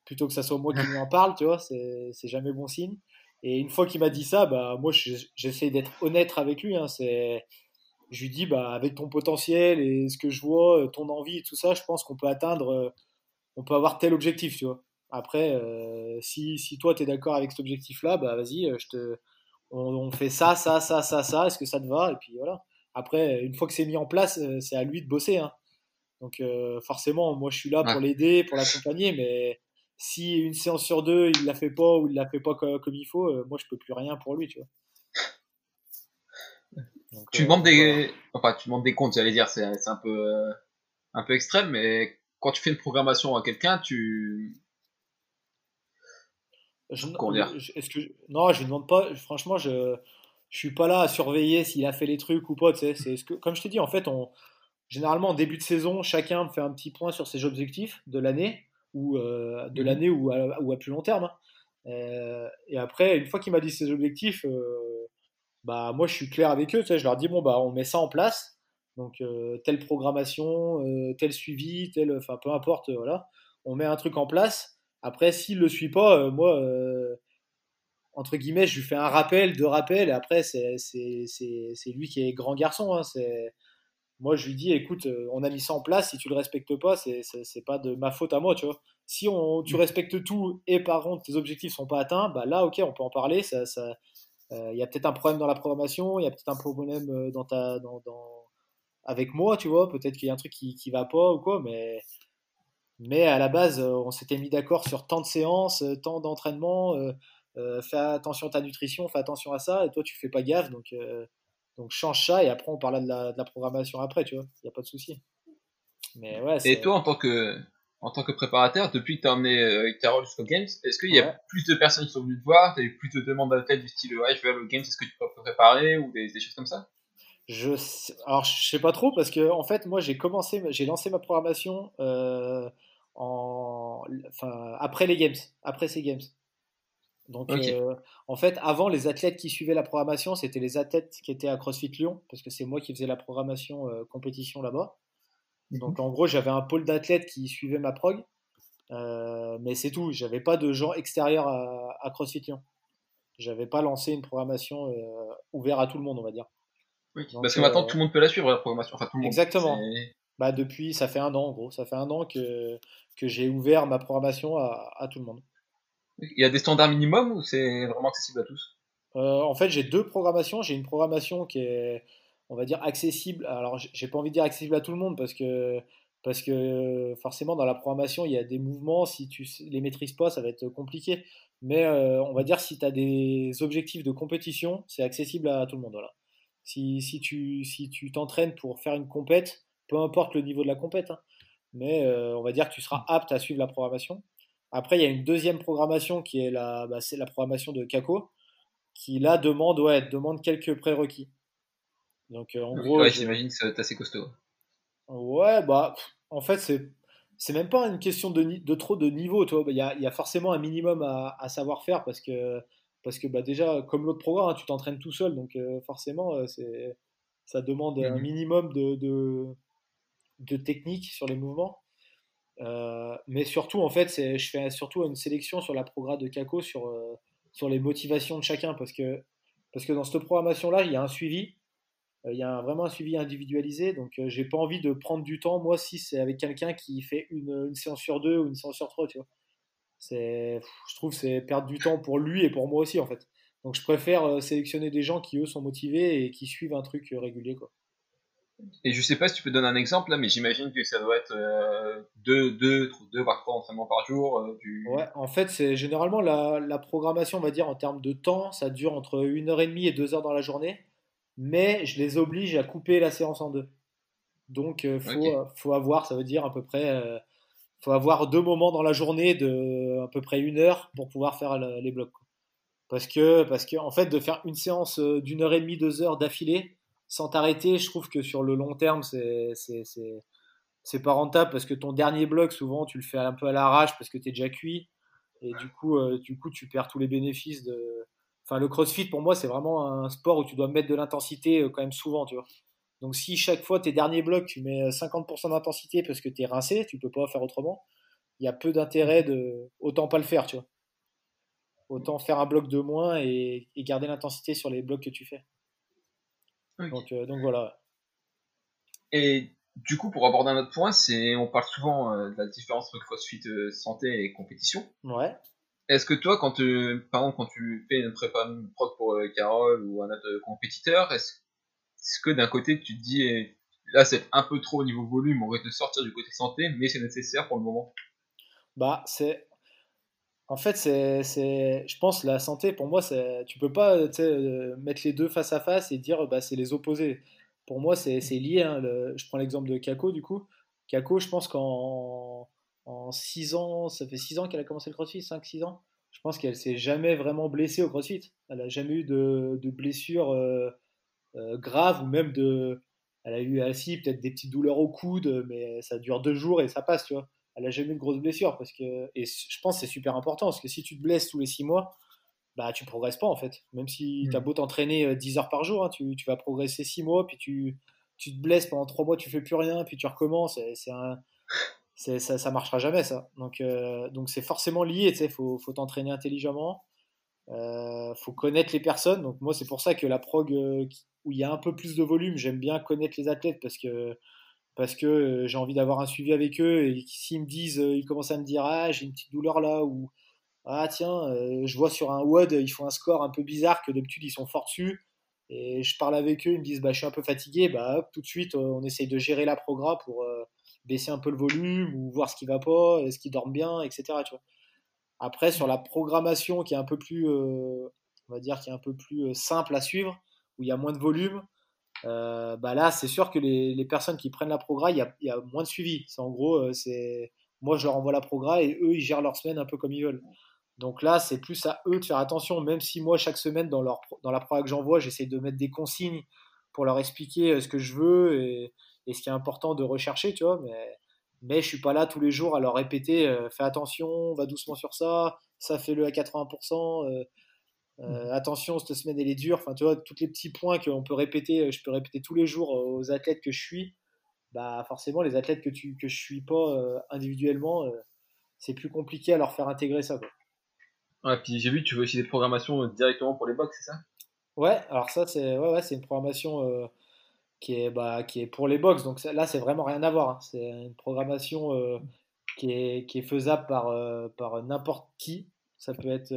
plutôt que ça soit moi qui lui en parle tu vois c'est jamais bon signe et une fois qu'il m'a dit ça bah moi j'essaie d'être honnête avec lui hein, c'est je lui dis, bah, avec ton potentiel et ce que je vois, euh, ton envie et tout ça, je pense qu'on peut atteindre, euh, on peut avoir tel objectif, tu vois. Après, euh, si, si, toi, tu es d'accord avec cet objectif-là, bah, vas-y, je te, on, fait ça, ça, ça, ça, ça, est-ce que ça te va? Et puis voilà. Après, une fois que c'est mis en place, c'est à lui de bosser. Hein. Donc forcément, moi, je suis là pour l'aider, pour l'accompagner, mais si une séance sur deux, il la fait pas ou il la fait pas comme, comme il faut, moi, je peux plus rien pour lui, tu vois tu demandes euh, des, enfin, tu demandes des comptes, j'allais dire, c'est un peu, euh, un peu extrême, mais quand tu fais une programmation à quelqu'un, tu, je, est-ce que non, je ne demande pas. Franchement, je je suis pas là à surveiller s'il a fait les trucs ou pas. Tu sais, c'est ce que, comme je te dis, en fait, on généralement en début de saison, chacun fait un petit point sur ses objectifs de l'année ou euh, de mhm. l'année ou à, ou à plus long terme. Hein. et après, une fois qu'il m'a dit ses objectifs, bah moi je suis clair avec eux, tu sais, je leur dis bon bah on met ça en place, donc euh, telle programmation, euh, tel suivi, tel, enfin peu importe, voilà, on met un truc en place. Après s'il le suit pas, euh, moi entre guillemets je lui fais un rappel, deux rappels, et après c'est c'est lui qui est grand garçon, hein, c'est moi je lui dis écoute on a mis ça en place, si tu le respectes pas, c'est c'est pas de ma faute à moi, tu vois. Si on, tu mmh. respectes tout et par contre tes objectifs sont pas atteints, bah là ok on peut en parler, ça, ça il euh, y a peut-être un problème dans la programmation, il y a peut-être un problème euh, dans ta, dans, dans, avec moi, tu vois. Peut-être qu'il y a un truc qui, qui va pas ou quoi, mais, mais à la base, on s'était mis d'accord sur tant de séances, tant d'entraînement. fais attention à ta nutrition, fais attention à ça, et toi tu fais pas gaffe, donc, donc change ça, et après on parlera de la, de la programmation après, tu vois, il n'y a pas de souci. Mais ouais, et toi, en tant que, en tant que préparateur, depuis que tu as emmené euh, Carole jusqu'au Games, est-ce qu'il y a plus de personnes qui sont venues te voir? Tu as eu plus de demandes d'athlètes du style ouais, je vais aller au Games, est-ce que tu peux préparer? Ou des, choses comme ça? Je alors je sais pas trop parce que en fait moi j'ai commencé j'ai lancé ma programmation euh, en enfin après les games après ces games donc euh, en fait avant les athlètes qui suivaient la programmation c'était les athlètes qui étaient à CrossFit Lyon parce que c'est moi qui faisais la programmation compétition là-bas donc mhm. en gros, j'avais un pôle d'athlètes qui suivait ma prog, euh, mais c'est tout. J'avais pas de gens extérieurs à, CrossFit Lyon. J'avais pas lancé une programmation euh, ouverte à tout le monde, on va dire. Oui, parce que maintenant euh, tout le monde peut la suivre la programmation. exactement. Bah depuis, ça fait un an en gros. Ça fait un an que, que j'ai ouvert ma programmation à, à, tout le monde. Il y a des standards minimums ou c'est vraiment accessible à tous? En fait, j'ai deux programmations. J'ai une programmation qui est on va dire, accessible. Alors, j'ai pas envie de dire accessible à tout le monde parce que, parce que forcément, dans la programmation, il y a des mouvements. Si tu les maîtrises pas, ça va être compliqué. Mais euh, on va dire, si tu as des objectifs de compétition, c'est accessible à tout le monde. Si, si tu si t'entraînes pour faire une compète, peu importe le niveau de la compète, hein, mais euh, on va dire que tu seras apte à suivre la programmation. Après, il y a une deuxième programmation qui est la, bah, c'est la programmation de Kako, qui là demande, ouais, demande quelques prérequis. Donc euh, en gros, ouais, j'imagine que c'est assez costaud. Ouais, bah en fait c'est c'est même pas une question de, de trop de niveau, toi. Il y a, y a, forcément un minimum à, à, savoir faire parce que parce que bah déjà comme l'autre programme, hein, tu t'entraînes tout seul, donc euh, forcément euh, c'est ça demande un mhm. minimum de, de, de technique sur les mouvements. Mais surtout, en fait, je fais surtout une sélection sur la programme de Kako sur, sur les motivations de chacun parce que, parce que dans cette programmation-là, il y a un suivi euh, il y a vraiment un suivi individualisé, donc euh, j'ai pas envie de prendre du temps, moi, si c'est avec quelqu'un qui fait une, séance sur deux ou une séance sur trois, tu vois. Je trouve c'est perdre du temps pour lui et pour moi aussi, en fait. Donc je préfère euh, sélectionner des gens qui, eux, sont motivés et qui suivent un truc régulier, quoi. Et je sais pas si tu peux donner un exemple là, mais j'imagine que ça doit être deux, deux, deux, voire trois entraînements par jour. Ouais, en fait, c'est généralement la, la, programmation, on va dire, en termes de temps, ça dure entre une heure et demie et deux heures dans la journée mais je les oblige à couper la séance en deux. Donc, il euh, faut, avoir, ça veut dire à peu près, euh, faut avoir deux moments dans la journée de à peu près une heure pour pouvoir faire les blocs. Parce que, parce que, en fait, de faire une séance euh, d'une heure et demie, deux heures d'affilée, sans t'arrêter, je trouve que sur le long terme, c'est, pas rentable parce que ton dernier bloc, souvent, tu le fais un peu à l'arrache parce que tu es déjà cuit. Et du coup, du coup, tu perds tous les bénéfices de, Enfin, le crossfit, pour moi, c'est vraiment un sport où tu dois mettre de l'intensité euh, quand même souvent, tu vois. Donc, si chaque fois, tes derniers blocs, tu mets 50% d'intensité parce que tu es rincé, tu peux pas faire autrement, il y a peu d'intérêt de. Autant pas le faire, tu vois. Autant faire un bloc de moins et, garder l'intensité sur les blocs que tu fais. Donc, euh, donc voilà. Et du coup, pour aborder un autre point, c'est on parle souvent euh, de la différence entre CrossFit santé et compétition. Ouais. Est-ce que toi, quand tu, par exemple, quand tu fais une prépa une pour euh, Carole ou un autre compétiteur, est-ce, que d'un côté tu te dis, eh, là c'est un peu trop au niveau volume, on va te sortir du côté santé, mais c'est nécessaire pour le moment? Bah, c'est. En fait, c'est, je pense la santé, pour moi, tu peux pas euh, mettre les deux face à face et dire bah, c'est les opposés. Pour moi, c'est, lié. Hein, je prends l'exemple de Kako, du coup. Kako, je pense qu'en en 6 ans, ça fait 6 ans qu'elle a commencé le crossfit, 5-6 ans. Je pense qu'elle s'est jamais vraiment blessée au crossfit. Elle n'a jamais eu de, de blessure euh, euh, grave ou même de. Elle a eu assis peut-être des petites douleurs au coude, mais ça dure deux jours et ça passe, tu vois. Elle n'a jamais eu de grosses blessures parce que. Et je pense que c'est super important parce que si tu te blesses tous les 6 mois, bah tu progresses pas en fait. Même si tu as mm. beau t'entraîner 10 euh, heures par jour, hein, tu, tu, vas progresser 6 mois, puis tu, tu te blesses pendant 3 mois, tu fais plus rien, puis tu recommences. C'est un ça, ça marchera jamais ça. Donc euh, donc c'est forcément lié. Tu sais, faut faut t'entraîner intelligemment. Euh, faut connaître les personnes. Donc moi c'est pour ça que la prog euh, où il y a un peu plus de volume, j'aime bien connaître les athlètes parce que parce que euh, j'ai envie d'avoir un suivi avec eux et s'ils me disent, ils commencent à me dire ah j'ai une petite douleur là ou ah tiens je vois sur un WOD ils font un score un peu bizarre que d'habitude ils sont forts dessus. et je parle avec eux, ils me disent bah, je suis un peu fatigué, bah, tout de suite on essaye de gérer la progra pour baisser un peu le volume ou voir ce qui va pas, est-ce qu'ils dorment bien, etc. Après, sur la programmation qui est un peu plus, on va dire, qui est un peu plus simple à suivre, où il y a moins de volume, euh, bah là, c'est sûr que les, personnes qui prennent la progra, il y a, moins de suivi. En gros, euh, c'est moi je leur envoie la progra et eux ils gèrent leur semaine un peu comme ils veulent. Donc là, c'est plus à eux de faire attention, même si moi chaque semaine dans, la progra que j'envoie, j'essaie de mettre des consignes pour leur expliquer euh, ce que je veux et, et, ce qui est important de rechercher, tu vois. Mais, mais je suis pas là tous les jours à leur répéter, fais attention, va doucement sur ça, ça fait le à 80%. Euh, attention, cette semaine elle est dure. Enfin, tu vois, tous les petits points qu'on peut répéter, euh, je peux répéter tous les jours euh, aux athlètes que je suis. Bah, forcément, les athlètes que, tu, que je suis pas individuellement, c'est plus compliqué à leur faire intégrer ça. Quoi. Ouais, puis j'ai vu, tu veux aussi des programmations directement pour les box, c'est ça? Ouais, alors ça, c'est ouais, ouais, une programmation qui, est, bah, qui est pour les box. Donc là, c'est vraiment rien à voir. Hein. C'est une programmation qui, est, qui est faisable par, par n'importe qui. Ça peut être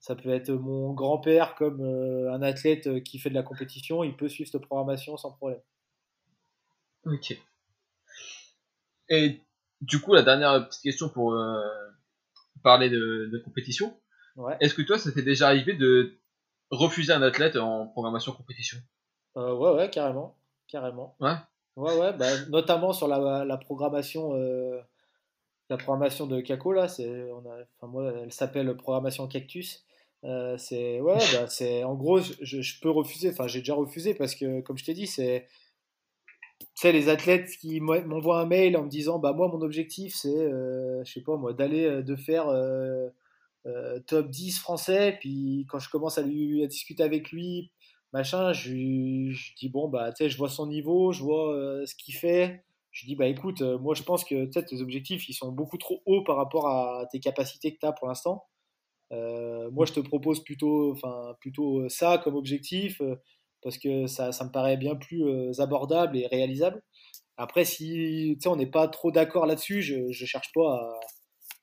ça peut être mon grand-père comme euh, un athlète euh, qui fait de la compétition, il peut suivre cette programmation sans problème. Ok. Et du coup, la dernière petite question pour euh, parler de, compétition. Est-ce que toi, ça t'est déjà arrivé de refuser un athlète en programmation compétition? Ouais, ouais, carrément. Carrément. Ouais. Ouais, ouais, bah, notamment sur la, la programmation la programmation de Kako là, c'est, on a, enfin moi, elle s'appelle programmation Cactus. Euh, c'est ouais, bah, c'est en gros, je, peux refuser. Enfin, j'ai déjà refusé parce que, comme je t'ai dit, c'est tu les athlètes qui m'envoient un mail en me disant bah moi mon objectif c'est euh, je sais pas moi d'aller euh, de faire top 10 français puis quand je commence à lui à discuter avec lui machin je, je dis bon bah tu sais je vois son niveau je vois ce qu'il fait je dis bah écoute moi je pense que tes objectifs ils sont beaucoup trop hauts par rapport à tes capacités que tu as pour l'instant euh, moi, je te propose plutôt, enfin, plutôt euh, ça comme objectif euh, parce que ça, ça, me paraît bien plus abordable et réalisable. Après, si on n'est pas trop d'accord là-dessus, je ne cherche pas à.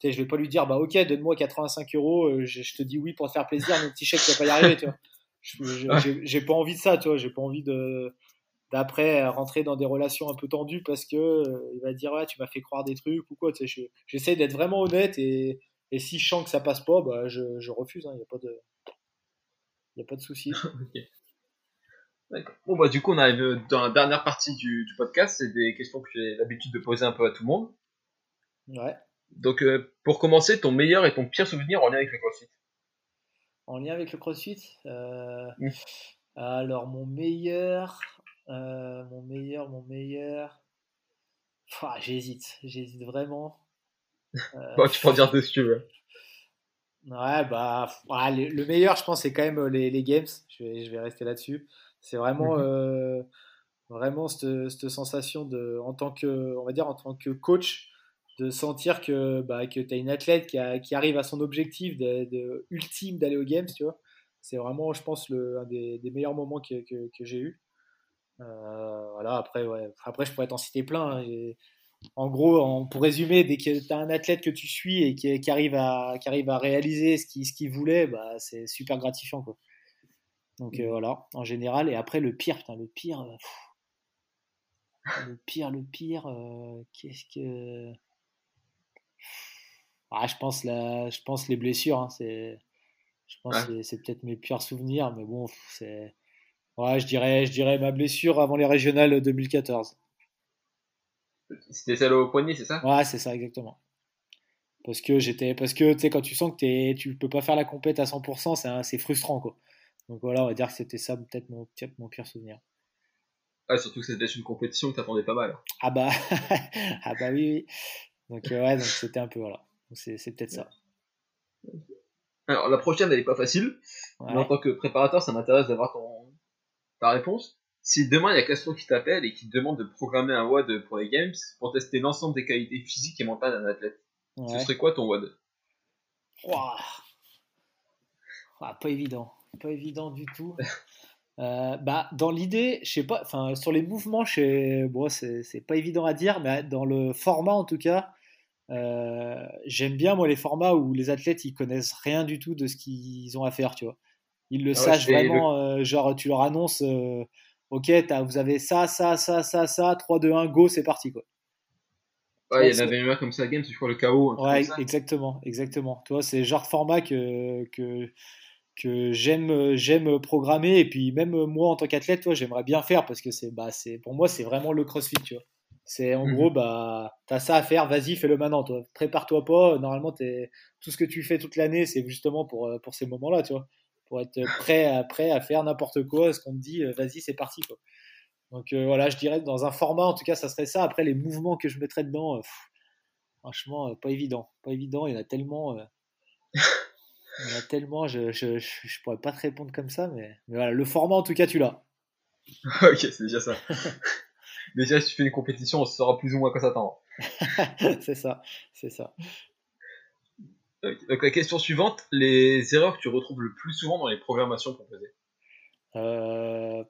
Je vais pas lui dire, bah ok, donne-moi 85 euros, je, te dis oui pour te faire plaisir, mon petit chèque, tu vas pas y arriver, tu vois. J'ai pas envie de ça, tu vois. J'ai pas envie de d'après rentrer dans des relations un peu tendues parce que il va dire ouais tu m'as fait croire des trucs ou quoi. Tu sais, J'essaie d'être vraiment honnête et, et si je sens que ça passe pas, bah, je, je refuse. Il hein, n'y a pas de, y a pas de souci. Bon, bah, du coup, on arrive dans la dernière partie du, du podcast. C'est des questions que j'ai l'habitude de poser un peu à tout le monde. Ouais. Donc, euh, pour commencer, ton meilleur et ton pire souvenir en lien avec le CrossFit? En lien avec le CrossFit euh, mmh. Alors, mon meilleur, euh, mon meilleur, mon meilleur. j'hésite, j'hésite vraiment. Euh, bon, tu peux en dire dessus, ouais. Ouais, bah, le meilleur, je pense, c'est quand même euh, les, les games. Je vais, je vais rester là-dessus. C'est vraiment, mhm. euh, vraiment cette, cette, sensation de, en tant que, on va dire, en tant que coach, de sentir que, bah, que tu as une athlète qui, a, qui, arrive à son objectif de, ultime d'aller aux games, tu vois. C'est vraiment, je pense, le, un des, des meilleurs moments que, que, que j'ai eu. voilà, après, ouais. après, je pourrais t'en citer plein. Hein, en gros, pour résumer, dès que tu as un athlète que tu suis et qui, arrive, à, qui arrive à réaliser ce qu'il voulait, bah, c'est super gratifiant. Quoi. Donc euh, voilà, en général. Et après, le pire, putain, le pire. Euh, le pire, le pire. Euh, qu'est-ce que. Ah, je, pense la, je pense les blessures. Hein, c'est, je pense c'est peut-être mes pires souvenirs, mais bon, c'est. Ouais, je dirais, je dirais ma blessure avant les régionales 2014. C'était celle au poignet, c'est ça? Ouais, c'est ça, exactement. Parce que j'étais, parce que tu sais, quand tu sens que t'es, tu peux pas faire la compète à 100%, c'est frustrant, quoi. Donc voilà, on va dire que c'était ça, peut-être mon, mon pire souvenir. Ah, surtout que c'était une compétition que t'attendais pas mal. Ah bah, ah bah oui, oui. Donc euh, ouais, donc c'était un peu, voilà. C'est, peut-être ça. Alors la prochaine, elle est pas facile. Mais en tant que préparateur, ça m'intéresse d'avoir ton, ta réponse si demain il y a Castro qui t'appelle et qui te demande de programmer un WOD pour les Games pour tester l'ensemble des qualités physiques et mentales d'un athlète, ce serait quoi ton WOD Pas évident, pas évident du tout. Euh, bah, dans l'idée, je sais pas, enfin, sur les mouvements, bon, c'est pas évident à dire, mais dans le format en tout cas, euh, j'aime bien moi les formats où les athlètes ils connaissent rien du tout de ce qu'ils ont à faire, tu vois. Ils le ah sachent vraiment. genre, tu leur annonces, ok, vous avez ça, ça, ça, ça, ça, 3, 2, 1, go, c'est parti. Quoi. Ouais, il y en avait un comme ça, Game, c'est je crois le chaos. Ouais, exactement, exactement. Tu vois, c'est le genre de format que, que, que j'aime, j'aime programmer. Et puis, même moi, en tant qu'athlète, toi, j'aimerais bien faire parce que c'est, bah, c'est, pour moi, c'est vraiment le crossfit, tu vois. C'est en mhm. gros, bah, t'as ça à faire, vas-y, fais-le maintenant, toi. Prépare-toi pas. Normalement, es, tout ce que tu fais toute l'année, c'est justement pour, pour ces moments-là, tu vois. Pour être prêt à, prêt à faire n'importe quoi, ce qu'on te dit, vas-y, c'est parti, quoi. Donc euh, voilà, je dirais dans un format, en tout cas, ça serait ça. Après, les mouvements que je mettrais dedans, euh, franchement, euh, pas évident. Pas évident, il y en a tellement. il y en a tellement, je, je, je, pourrais pas te répondre comme ça, mais, mais voilà, le format, en tout cas, tu l'as. ok, c'est déjà ça. déjà, si tu fais une compétition, on saura plus ou moins quoi s'attendre. c'est ça, c'est ça. Donc la question suivante, les erreurs que tu retrouves le plus souvent dans les programmations proposées euh,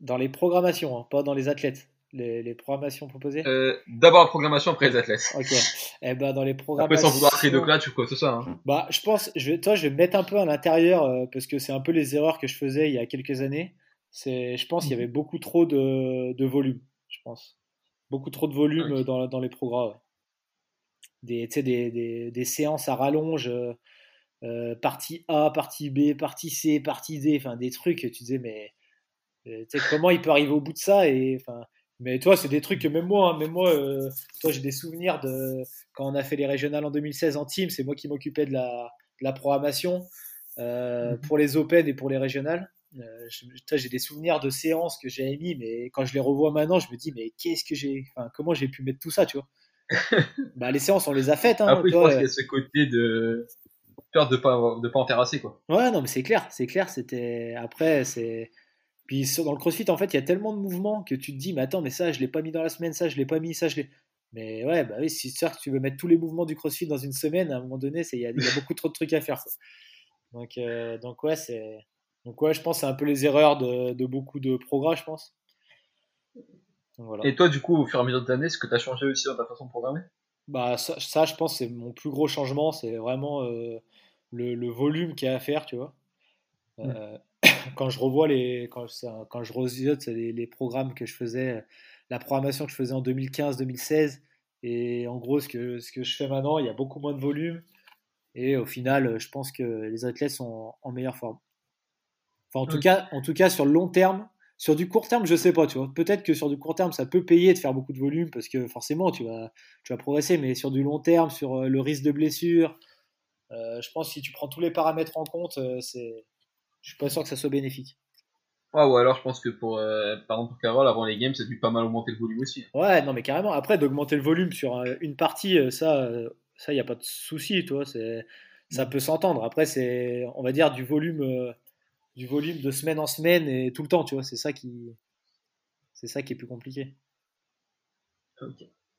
dans les programmations, hein, pas dans les athlètes. Les, les programmations proposées euh, D'abord la programmation, après les athlètes. Ok. Eh ben, dans les programmations. Après, sans vouloir créer de clash ou quoi que ce soit. Hein. Bah, je pense, je vais, toi, je vais me mettre un peu à l'intérieur euh, parce que c'est un peu les erreurs que je faisais il y a quelques années. Je pense qu'il y avait beaucoup trop de, de volume, je pense. Beaucoup trop de volume dans, dans les programmes. Des, des, des, des, séances à rallonge, euh, partie A, partie B, partie C, partie D, enfin des trucs, tu disais, mais comment il peut arriver au bout de ça et mais toi c'est des trucs que même moi hein, même moi euh, toi j'ai des souvenirs de quand on a fait les régionales en 2016 en team c'est moi qui m'occupais de la, de la programmation euh, mhm. pour les open et pour les régionales euh, j'ai des souvenirs de séances que j'ai mis mais quand je les revois maintenant je me dis mais qu'est-ce que j'ai enfin comment j'ai pu mettre tout ça tu vois? bah les séances on les a faites hein, après je pense qu'il y a ce côté de peur de pas de pas en terrasser quoi ouais non mais c'est clair c'est clair c'était après c'est puis dans le crossfit, en fait, il y a tellement de mouvements que tu te dis, mais attends, mais ça, je l'ai pas mis dans la semaine, ça, je l'ai pas mis, ça, je l'ai. Mais ouais, bah oui, si que tu veux mettre tous les mouvements du crossfit dans une semaine, à un moment donné, il y, a beaucoup trop de trucs à faire. Donc, euh, donc ouais, c'est. Donc ouais, je pense que c'est un peu les erreurs de, de beaucoup de progrès, je pense. Et toi, du coup, au fur et à mesure de l'année, est-ce que tu as changé aussi dans ta façon de programmer? Bah ça, ça, je pense, c'est mon plus gros changement, c'est vraiment euh, le, le, volume qu'il y a à faire, tu vois. Euh, quand je revois les, quand, quand je revisiote les, les, programmes que je faisais, la programmation que je faisais en 2015-2016, et en gros ce que, ce que je fais maintenant, il y a beaucoup moins de volume, et au final, je pense que les athlètes sont en meilleure forme. Enfin, en tout, cas, en tout cas, sur le long terme, sur du court terme, je sais pas, tu vois. Peut-être que sur du court terme, ça peut payer de faire beaucoup de volume parce que forcément, tu vas, tu vas progresser, mais sur du long terme, sur euh, le risque de blessure, euh, je pense que si tu prends tous les paramètres en compte, euh, c'est, je suis pas sûr que ça soit bénéfique. Ouais, ou alors je pense que pour, euh, par exemple, pour Carole, avant les games, ça a dû pas mal augmenter le volume aussi. Ouais, non, mais carrément. Après, d'augmenter le volume sur une partie, ça, ça, y a pas de souci, toi. C'est, ça peut s'entendre. Après, c'est, on va dire, du volume, du volume de semaine en semaine et tout le temps, tu vois. C'est ça qui, c'est ça qui est plus compliqué.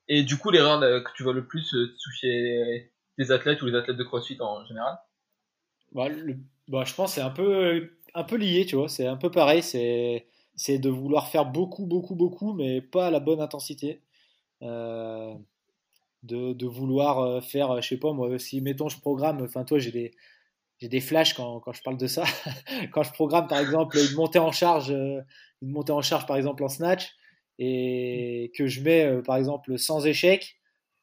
Et du coup, l'erreur que tu vois le plus toucher les athlètes ou les athlètes de CrossFit en général? Bah, le bah, je pense que c'est un peu, un peu lié, tu vois. C'est un peu pareil. C'est, c'est de vouloir faire beaucoup, beaucoup, beaucoup, mais pas à la bonne intensité. Euh, de, de, vouloir euh, faire, je sais pas, moi, si, mettons, je programme, enfin, toi, j'ai des, j'ai des flashs quand, quand, je parle de ça. quand je programme, par exemple, une montée en charge, euh, une montée en charge, par exemple, en snatch, et que je mets, par exemple, sans échec,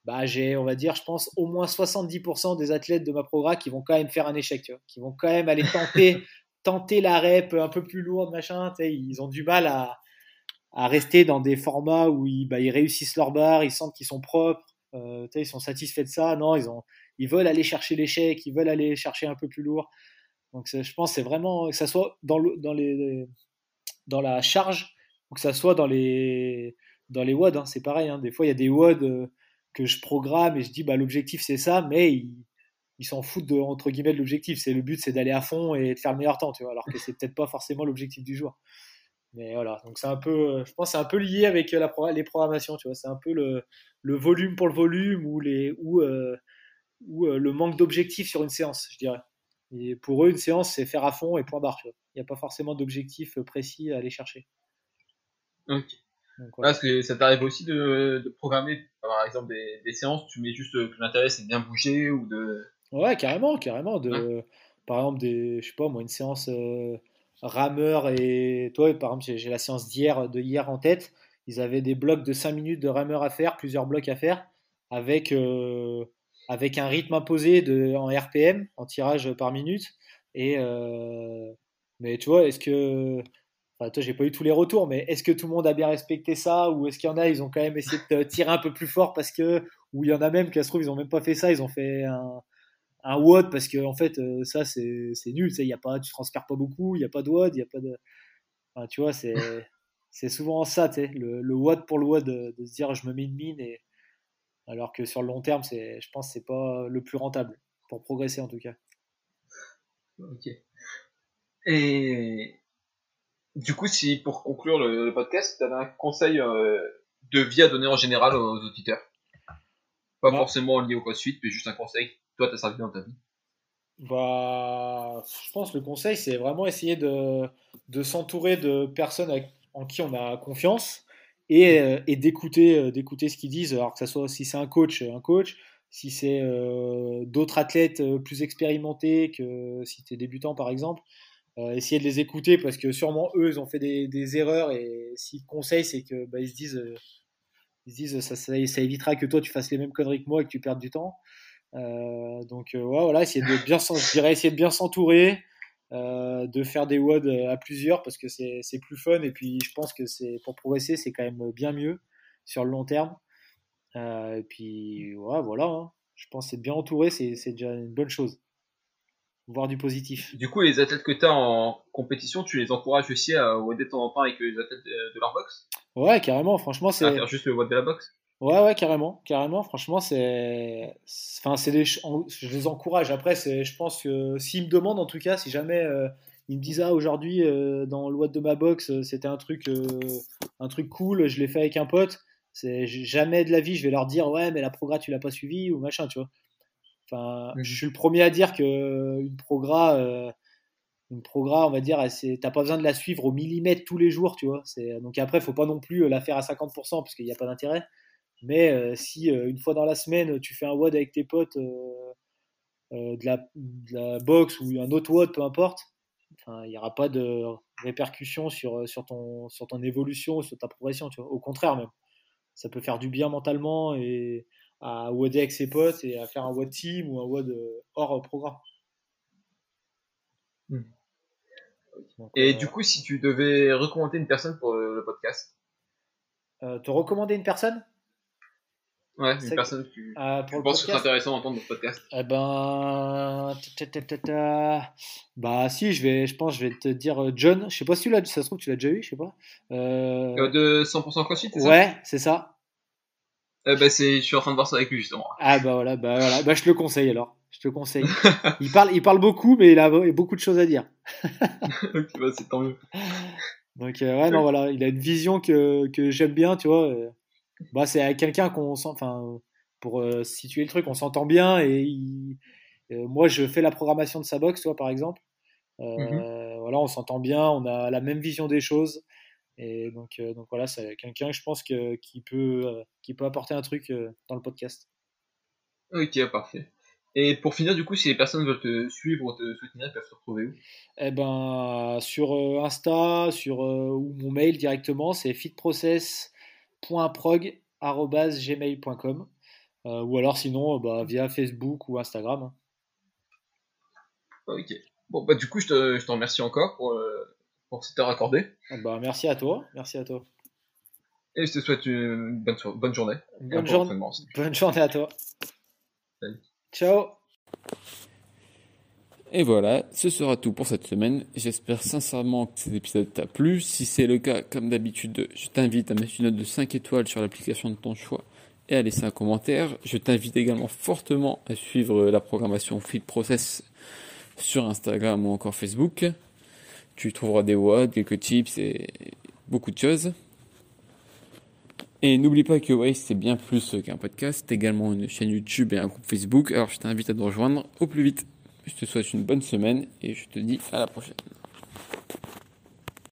bah, j'ai, on va dire, je pense, au moins 70% des athlètes de ma programme qui vont quand même faire un échec, tu vois, qui vont quand même aller tenter, tenter la rep un peu plus lourde, machin. Ils ont du mal à, à rester dans des formats où ils, bah, ils réussissent leur barre, ils sentent qu'ils sont propres, euh, ils sont satisfaits de ça. Non, ils, ont, ils veulent aller chercher l'échec, ils veulent aller chercher un peu plus lourd. Donc, je pense c'est vraiment que ça soit dans, la charge ou que ça soit dans les, dans WOD. Hein, c'est pareil, hein. des fois, il y a des WOD. Euh, que je programme et je dis bah, l'objectif c'est ça, mais ils, s'en foutent de, entre guillemets de l'objectif. C'est le but, c'est d'aller à fond et de faire le meilleur temps, tu vois, alors que c'est peut-être pas forcément l'objectif du jour. Mais voilà, donc c'est un peu, je pense, c'est un peu lié avec la, les programmations, tu vois. C'est un peu le, volume pour le volume ou les euh, euh, manque d'objectif sur une séance, je dirais. Et pour eux, une séance, c'est faire à fond et point barre. Il n'y a pas forcément d'objectif précis à aller chercher. Ok. Parce que ça t'arrive aussi de, de, programmer, par exemple, des, des, séances, tu mets juste que l'intérêt c'est de bien bouger ou de. Ouais, carrément, carrément. De, par exemple, des, je sais pas moi, une séance rameur et toi, par exemple, j'ai la séance d'hier, de hier en tête. Ils avaient des blocs de 5 minutes de rameur à faire, plusieurs blocs à faire, avec, avec un rythme imposé en RPM, en tirage par minute. Et, mais tu vois, est-ce que Enfin, toi, j'ai pas eu tous les retours, mais est-ce que tout le monde a bien respecté ça? Ou est-ce qu'il y en a, ils ont quand même essayé de tirer un peu plus fort parce que, ou il y en a même qui se trouve, ils ont même pas fait ça, ils ont fait un, un WOD parce que en fait, euh, ça c'est, nul, y a pas, tu transfères pas beaucoup, il n'y a pas de WOD, il y a pas de, enfin, tu vois, c'est, c'est souvent ça, le, le WOD pour le WOD, de, de, se dire je me mets une mine et alors que sur le long terme, c'est, je pense, c'est pas le plus rentable pour progresser en tout cas. Ok. Et du coup, si pour conclure le, podcast, tu avais un conseil euh, de vie à donner en général aux, auditeurs? Pas forcément lié au CrossFit, mais juste un conseil que toi, t'as servi dans ta vie bah, Je pense que le conseil, c'est vraiment essayer de, de s'entourer de personnes en qui on a confiance et, euh, et d'écouter, euh, d'écouter ce qu'ils disent. Alors que ça soit si c'est un coach, un coach, si c'est d'autres athlètes plus expérimentés que si tu es débutant par exemple. Euh, essayer de les écouter parce que sûrement eux ils ont fait des, erreurs et s'ils conseillent c'est que bah, se disent euh, ils se disent ça, ça, évitera que toi tu fasses les mêmes conneries que moi et que tu perdes du temps euh, donc voilà essayer de bien s'entourer de faire des WOD à plusieurs parce que c'est plus fun et puis je pense que c'est pour progresser c'est quand même bien mieux sur le long terme et puis ouais, voilà hein. je pense que c'est bien entouré c'est déjà une bonne chose voir du positif. Du coup, les athlètes que tu as en compétition, tu les encourages aussi à aider de temps en temps avec les athlètes de, leur boxe? Ouais, carrément, franchement, c'est. faire juste le WOD de la boxe? Ouais, ouais, carrément, carrément. Franchement, c'est, enfin, c'est des, je les encourage. Après, c'est, je pense que s'ils me demandent, en tout cas, si jamais euh, ils me disent ah aujourd'hui euh, dans le WOD de ma boxe, euh, c'était un truc, un truc cool, je l'ai fait avec un pote. C'est jamais de la vie, je vais leur dire ouais, mais la progra tu l'as pas suivi ou machin, tu vois. Enfin, mmh. je suis le premier à dire que une progra, euh, une progra, on va dire, t'as pas besoin de la suivre au millimètre tous les jours, tu vois. Donc après, faut pas non plus euh, la faire à 50% parce qu'il n'y a pas d'intérêt. Mais euh, si une fois dans la semaine, tu fais un WOD avec tes potes de, la, de boxe ou un autre WOD, peu importe, il n'y aura pas de répercussions sur, sur, ton, sur ton évolution, sur ta progression, tu vois. Au contraire, même. Ça peut faire du bien mentalement et à WODer avec ses potes et à faire un WOD team ou un WOD euh, hors programme. Hmm. et euh, du coup, si tu devais recommander une personne pour le, podcast? Euh, Te recommander une personne? Ouais, une personne que tu, penses que c'est intéressant d'entendre notre podcast. Eh ben, bah si, je vais, je pense, je vais te dire John. Je sais pas si tu l'as, ça se trouve tu l'as déjà eu, je sais pas. de 100% CrossFit, c'est ça? Ouais, c'est ça. Euh, bah, c'est, je suis en train de voir ça avec lui justement. Ah bah voilà, bah voilà, bah je te le conseille alors. Je te le conseille. il parle, il parle beaucoup, mais il a, beaucoup de choses à dire. ok, bah c'est tant mieux. Donc euh, ouais, non voilà, il a une vision que, que j'aime bien, tu vois. Euh. Bah c'est avec quelqu'un qu'on sent, enfin pour situer le truc, on s'entend bien et il, moi je fais la programmation de sa box, toi par exemple. Mm-hmm. Voilà, on s'entend bien, on a la même vision des choses. Et donc, euh, donc voilà, c'est quelqu'un, je pense, que, qui, peut, euh, qui peut apporter un truc euh, dans le podcast. Ok, parfait. Et pour finir, du coup, si les personnes veulent te suivre ou te soutenir, elles peuvent se retrouver où? Eh ben, sur Insta, sur ou mon mail directement, c'est fitprocess.prog@gmail.com ou alors sinon bah, via Facebook ou Instagram. Hein. Ok. Bon, bah du coup, je te, je te remercie encore pour, pour cette heure accordée. Ah bah, merci à toi, merci à toi. Et je te souhaite une bonne, bonne journée. Bonne, journée. bonne journée à toi. Ciao. Et voilà, ce sera tout pour cette semaine. J'espère sincèrement que cet épisode t'a plu. Si c'est le cas, comme d'habitude, je t'invite à mettre une note de 5 étoiles sur l'application de ton choix et à laisser un commentaire. Je t'invite également fortement à suivre la programmation Fit Process sur Instagram ou encore Facebook. Tu trouveras des watts, quelques tips et beaucoup de choses. Et n'oublie pas que Waste c'est bien plus qu'un podcast, également une chaîne YouTube et un groupe Facebook. Alors je t'invite à nous rejoindre au plus vite. Je te souhaite une bonne semaine et je te dis à la prochaine.